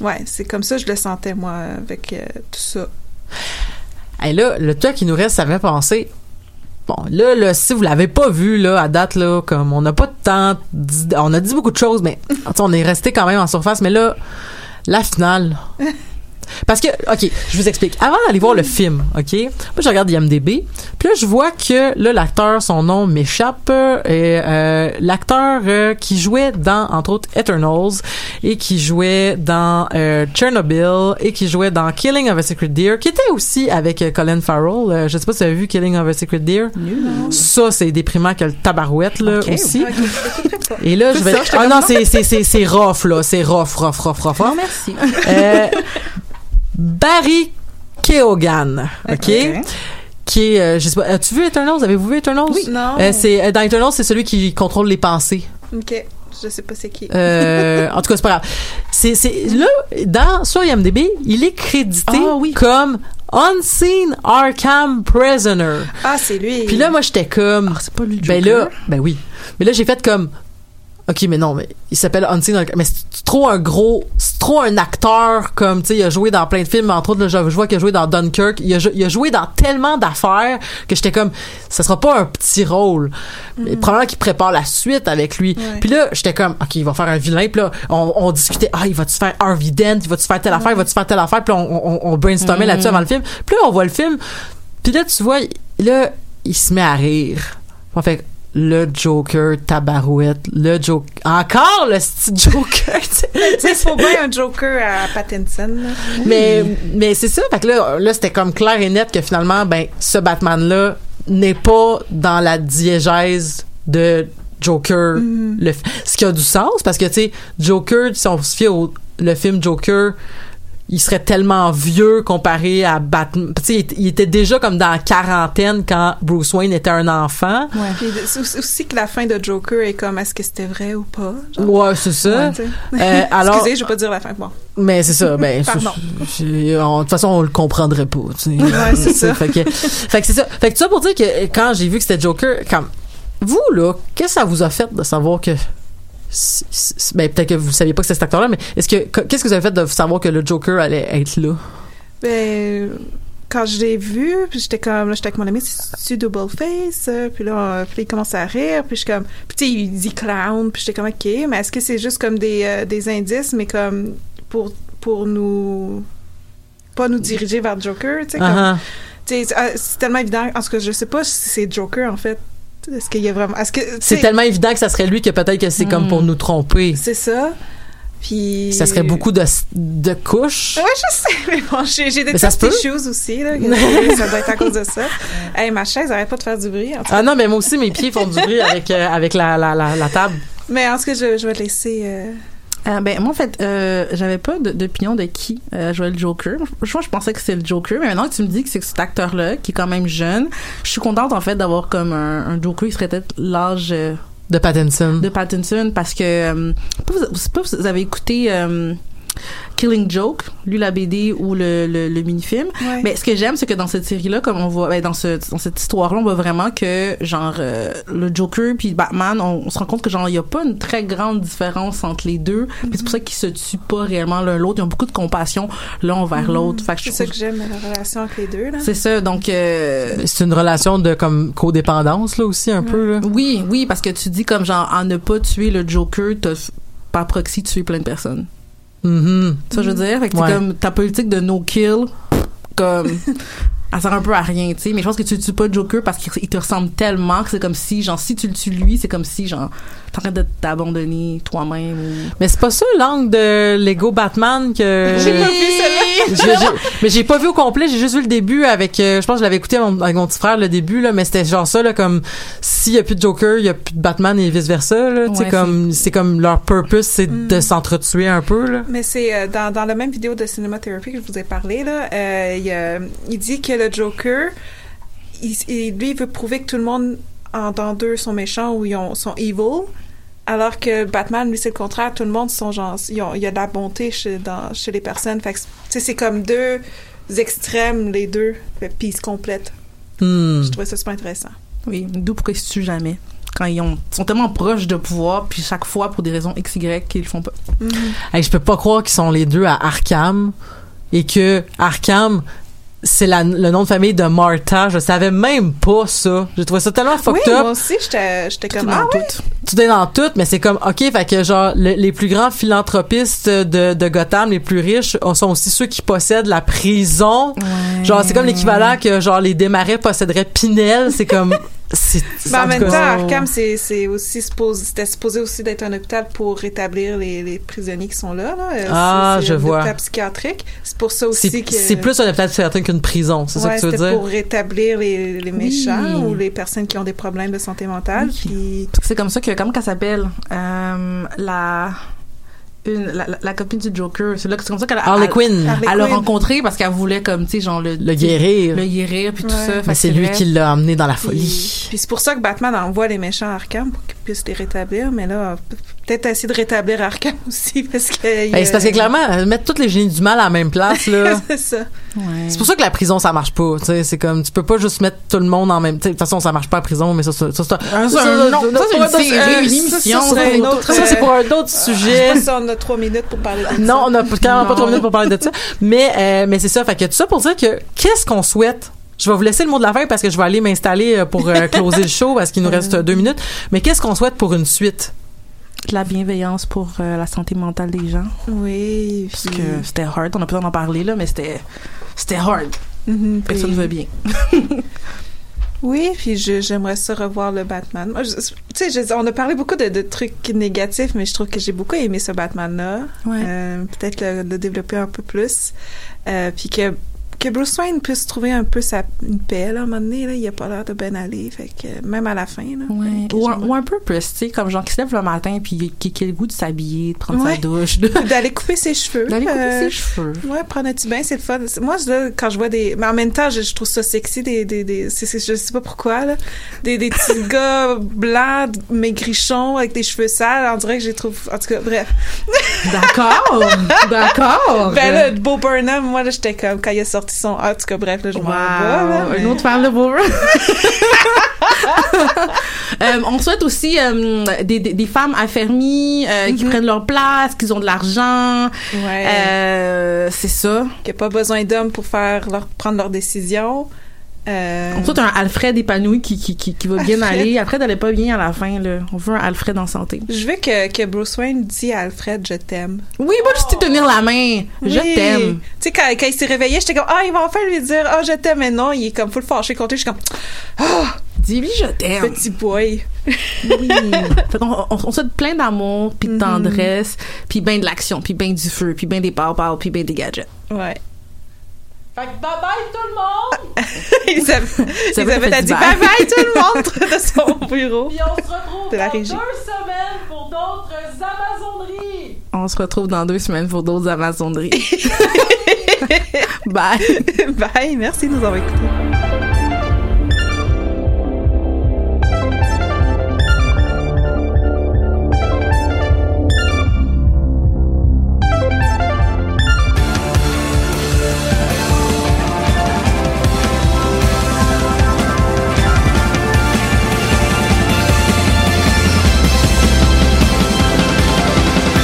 ouais, c'est comme ça je le sentais moi avec euh, tout ça. Et là, le temps qui nous reste, ça me fait penser. Bon, là, là, si vous l'avez pas vu, là, à date, là, comme on n'a pas de temps, on a dit beaucoup de choses, mais tu sais, on est resté quand même en surface, mais là, la finale. [LAUGHS] Parce que, OK, je vous explique. Avant d'aller voir le film, OK, moi, je regarde IMDB, puis là, je vois que, là, l'acteur, son nom m'échappe, euh, et euh, l'acteur euh, qui jouait dans, entre autres, Eternals, et qui jouait dans euh, Chernobyl, et qui jouait dans Killing of a Secret Deer, qui était aussi avec Colin Farrell. Je sais pas si vous avez vu Killing of a Secret Deer. Ça, c'est déprimant que le tabarouette, là, aussi. Et là, je vais... ça, Ah non, c'est, c'est, c'est, c'est rough, là. C'est rough, rough, rough, rough, rough. Non, merci. [LAUGHS] Barry Keoghan, OK? Qui est, euh, je sais pas, as-tu vu Eternals? Avez-vous vu Eternals? Oui. Non. Euh, c'est, euh, dans Eternals, c'est celui qui contrôle les pensées. Ok, je sais pas c'est qui. Euh, [LAUGHS] en tout cas, c'est pas grave. C'est, c'est, là, dans, sur IMDb, il est crédité Ah oui. comme Unseen Arkham Prisoner. Ah, c'est lui. Puis là, moi, j'étais comme, Ah, c'est pas lui le ben là, ben oui. Mais là, j'ai fait comme, ok, mais non, mais il s'appelle Unseen. Mais c'est trop un gros, c'est trop un acteur comme, tu sais, il a joué dans plein de films. Entre autres, là, je vois qu'il a joué dans Dunkirk. Il a, jou- il a joué dans tellement d'affaires que j'étais comme, ça sera pas un petit rôle. Mais probablement qu'il prépare la suite avec lui. Puis là, j'étais comme, ok, il va faire un vilain. Puis là, on, on discutait, ah, il va-tu faire Harvey Dent? Il va-tu faire telle affaire? Il va-tu faire telle affaire? Puis là, on, on, on brainstormait là-dessus avant le film. Puis là, on voit le film. Puis là, tu vois, là, il se met à rire. On fait le Joker tabarouette, le Joker, encore le style [LAUGHS] Joker. tu sais. Tu sais, faut bien un Joker à Pattinson. là. mais mais c'est ça. Fait que là, là c'était comme clair et net que finalement, ben ce Batman là n'est pas dans la diégèse de Joker. Mm-hmm. Le ce qui a du sens parce que tu sais Joker si on se fie au le film Joker il serait tellement vieux comparé à Batman. Tu sais, il était- déjà comme dans la quarantaine quand Bruce Wayne était un enfant. Puis c'est aussi- que la fin de Joker est comme est-ce que c'était vrai ou pas? genre. Ouais, c'est ça. Ouais. Euh, [LAUGHS] alors, Excusez, je vais pas dire la fin. Bon. mais c'est ça. Ben, [LAUGHS] de toute façon, on le comprendrait pas. tu sais. Ouais, c'est ça. fait que, fait que c'est ça. Fait que ça pour dire que quand j'ai vu que c'était Joker, comme vous là, qu'est-ce que ça vous a fait de savoir que ben peut-être que vous saviez pas que c'était cet acteur-là, mais est-ce que qu'est-ce que vous avez fait de savoir que le Joker allait être là? Ben, quand je l'ai vu, puis j'étais comme, là, j'étais avec mon ami, c'est double face, euh, puis là, euh, puis il commence à rire, puis je suis comme, puis tu sais, il dit clown, puis j'étais comme, ok, mais est-ce que c'est juste comme des, euh, des indices, mais comme pour, pour nous, pas nous diriger vers Joker, tu sais, comme, Ah, c'est tellement évident, en tout cas, je sais pas si c'est Joker, en fait. Est-ce qu'il y a vraiment, est-ce que, tu C'est tellement évident que ça serait lui que peut-être que c'est comme pour nous tromper. c'est ça, puis... Ça serait beaucoup de, de couches. Ouais, je sais, [LAUGHS] mais bon, j'ai, j'ai des peut. issues aussi, là. que- ça doit être à cause de ça. [LAUGHS] Hey, ma chaise arrête pas de faire du bruit. En tout cas. Ah non, mais moi aussi, mes pieds font du bruit avec, euh, avec la, la, la, la table. Mais en cas, je, je vais te laisser. euh, Euh, ben moi en fait euh, j'avais pas d'opinion de qui euh, jouait le Joker. Je, je pensais que c'était le Joker, mais maintenant que tu me dis que c'est cet acteur là qui est quand même jeune, je suis contente en fait d'avoir comme un, un Joker qui serait peut-être l'âge euh, De Pattinson. de Pattinson parce que euh, pas vous, c'est pas vous avez écouté euh, Killing Joke, lu la BD ou le, le, le mini-film. Ouais. Mais ce que j'aime, c'est que dans cette série-là, comme on voit, ben, dans, ce, dans cette histoire-là, on voit vraiment que, genre, euh, le Joker puis Batman, on, on se rend compte que, genre, il y a pas une très grande différence entre les deux. Puis c'est pour ça qu'ils se tuent pas réellement l'un l'autre. Ils ont beaucoup de compassion l'un envers l'autre. Que je C'est ça que j'aime, la relation entre les deux, là. c'est ça. Donc, euh, C'est une relation de comme codépendance là aussi un peu là. oui, oui, parce que tu dis comme, genre, en ne pas tuer le Joker, t'as par proxy tué plein de personnes. Mhm. Ça, je veux dire. Fait que Ouais. comme ta politique de no kill, comme, [LAUGHS] elle sert un peu à rien, tu sais. Mais je pense que tu tues pas le Joker parce qu'il il te ressemble tellement que c'est comme si, genre, si tu le tues lui, c'est comme si, genre, en train de t'abandonner toi-même ou. Mais c'est pas ça l'angle de Lego Batman que J'ai pas vu celle-là. [LAUGHS] Mais j'ai pas vu au complet, j'ai juste vu le début avec euh, je pense que je l'avais écouté avec mon, avec mon petit frère le début là, mais c'était genre ça là comme s'il y a plus de Joker, il y a plus de Batman et vice versa là, tu sais Ouais, comme c'est comme leur purpose c'est de s'entretuer un peu là. Mais c'est euh, dans, dans la même vidéo de Cinema Therapy que je vous ai parlé, là, euh, il, euh, il dit que le Joker, il, il- lui, il veut prouver que tout le monde en dans deux sont méchants ou ils ont, sont evil. Alors que Batman, lui, c'est le contraire. Tout le monde sont genre, ils ont- il y a de la bonté chez, dans, chez les personnes. Fait que, c'est comme deux extrêmes, les deux. Puis ils se complètent. Hmm. Je trouvais ça super intéressant. Oui, d'où pourquoi ils se tuent jamais? Quand ils ont, sont tellement proches de pouvoir, puis chaque fois, pour des raisons XY, qu'ils le font pas. Hey, je peux pas croire qu'ils sont les deux à Arkham et que Arkham c'est la- le nom de famille de Martha. Je savais même pas ça. J'ai trouvé ça tellement Oui, fucked up. moi aussi, j'étais comme, ah dans ouais? tout. tout est dans tout, mais c'est comme ok, fait que genre le- les plus grands philanthropistes de, de Gotham, les plus riches, euh, sont aussi ceux qui possèdent la prison. Genre c'est comme l'équivalent que genre les démarrais posséderaient Pinel. C'est comme c'est. Mais en tout même cas, temps, Arkham, c'est, c'est aussi supposé, c'était supposé aussi d'être un hôpital pour rétablir les, les prisonniers qui sont là. là. Euh, Ah, c'est, c'est je un vois. hôpital psychiatrique. C'est pour ça aussi c'est que. c'est plus un hôpital psychiatrique qu'une prison. C'est ça Ouais, que tu veux c'était dire? pour rétablir les, les méchants Oui. ou les personnes qui ont des problèmes de santé mentale. Oui. Puis, C'est comme ça que, comment qu'elle s'appelle? Euh, la, une, la, la, la copine du Joker. C'est là que c'est comme ça qu'elle a, Harley Quinn. Elle l'a rencontré parce qu'elle voulait, comme, tu sais, genre, le, Le guérir. Le guérir, puis tout Ouais. ça. Mais c'est lui qui l'a emmené dans la puis, folie. puis c'est pour ça que Batman envoie les méchants à Arkham pour qu'ils puissent les rétablir. Mais là, peut-être essayer de rétablir Arkham [LAUGHS] aussi parce que. a- c'est parce que clairement, mettre tous les génies du mal à la même place, là. [LAUGHS] c'est ça. Ouais. C'est pour ça que la prison ça marche pas, tu sais, c'est comme tu peux pas juste mettre tout le monde en même de toute façon ça marche pas à prison mais ça ça ça, ça, Ah, ça, ça, non, c'est une euh, émission, ça, c'est un autre, c'est euh, pour un autre Je sais sujet pas si on a trois minutes pour parler de ça. non on a carrément pas trois minutes pour parler de ça mais euh, mais c'est ça fait que tout ça pour dire que qu'est-ce qu'on souhaite? Je vais vous laisser le mot de la fin parce que je vais aller m'installer euh, pour euh, closer le show parce qu'il nous [LAUGHS] reste deux minutes mais qu'est-ce qu'on souhaite pour une suite? De la bienveillance pour euh, la santé mentale des gens. Oui. Parce puis- que c'était hard. On a pas d'en parler, là, mais c'était, c'était hard. Mhm, Personne puis- ne veut bien. [LAUGHS] Oui, puis j'aimerais ça revoir le Batman. Moi, Tu sais, on a parlé beaucoup de, de trucs négatifs, mais je trouve que j'ai beaucoup aimé ce Batman-là. Ouais. Euh, Peut-être le, le développer un peu plus. Euh, puis que que Bruce Wayne puisse trouver un peu sa une paix, là, à un moment donné, là, il a pas l'air de bien aller, fait que même à la fin, là. Ouais. Ou, un, j'aimerais- ou un peu plus, tu sais, comme genre qui se lève le matin puis qui, qui a le goût de s'habiller, de prendre Ouais. sa douche, [LAUGHS] D'aller couper ses cheveux. d'aller couper euh, ses cheveux. Ouais, prendre un petit bain, c'est le fun. Moi, là, quand je vois des... Mais en même temps, je, je trouve ça sexy, des... des, des je sais pas pourquoi, là. Des, des petits [LAUGHS] gars blancs, maigrichons, avec des cheveux sales. On dirait que j'ai trouvé... En tout cas, bref. D'accord, [LAUGHS] d'accord. Ben là, Bo Burnham, moi, là, j'étais comme... Quand il a sorti son... En tout cas, bref, là, je m'en. Wow, mais- une autre fan de Boomer. [LAUGHS] Euh, on souhaite aussi euh, des, des, des femmes affermies euh, qui Mhm. prennent leur place, qui ont de l'argent. Ouais. Euh, c'est ça. N'y a pas besoin d'hommes pour faire leur, prendre leurs décisions. Euh, On souhaite un Alfred épanoui qui, qui, qui, qui va bien Alfred. aller. Alfred n'allait pas bien à la fin. Là. On veut un Alfred en santé. je veux que, que Bruce Wayne dit à Alfred, je t'aime. Oui, moi, je te tenir la main. Je t'aime. Tu sais, quand, quand il s'est réveillé, j'étais comme, ah, il va enfin lui dire, ah, je t'aime, mais non, il est comme full fâché lui. Je suis comme, ah, Dis-lui, je t'aime. petit boy. Oui. [LAUGHS] Fait qu'on- on, on souhaite plein d'amour, puis de Mhm. tendresse, puis ben de l'action, puis ben du feu, puis ben des pow puis ben des gadgets. Ouais. Fait que bye [LAUGHS] bye tout le monde! Elisabeth, Elisabeth fait a dit bye. bye tout le monde de son bureau. Puis on se retrouve De la dans régie. deux semaines pour d'autres Amazoneries! On se retrouve dans deux semaines pour d'autres Amazoneries. [LAUGHS] Bye. bye, merci de nous avoir écoutés.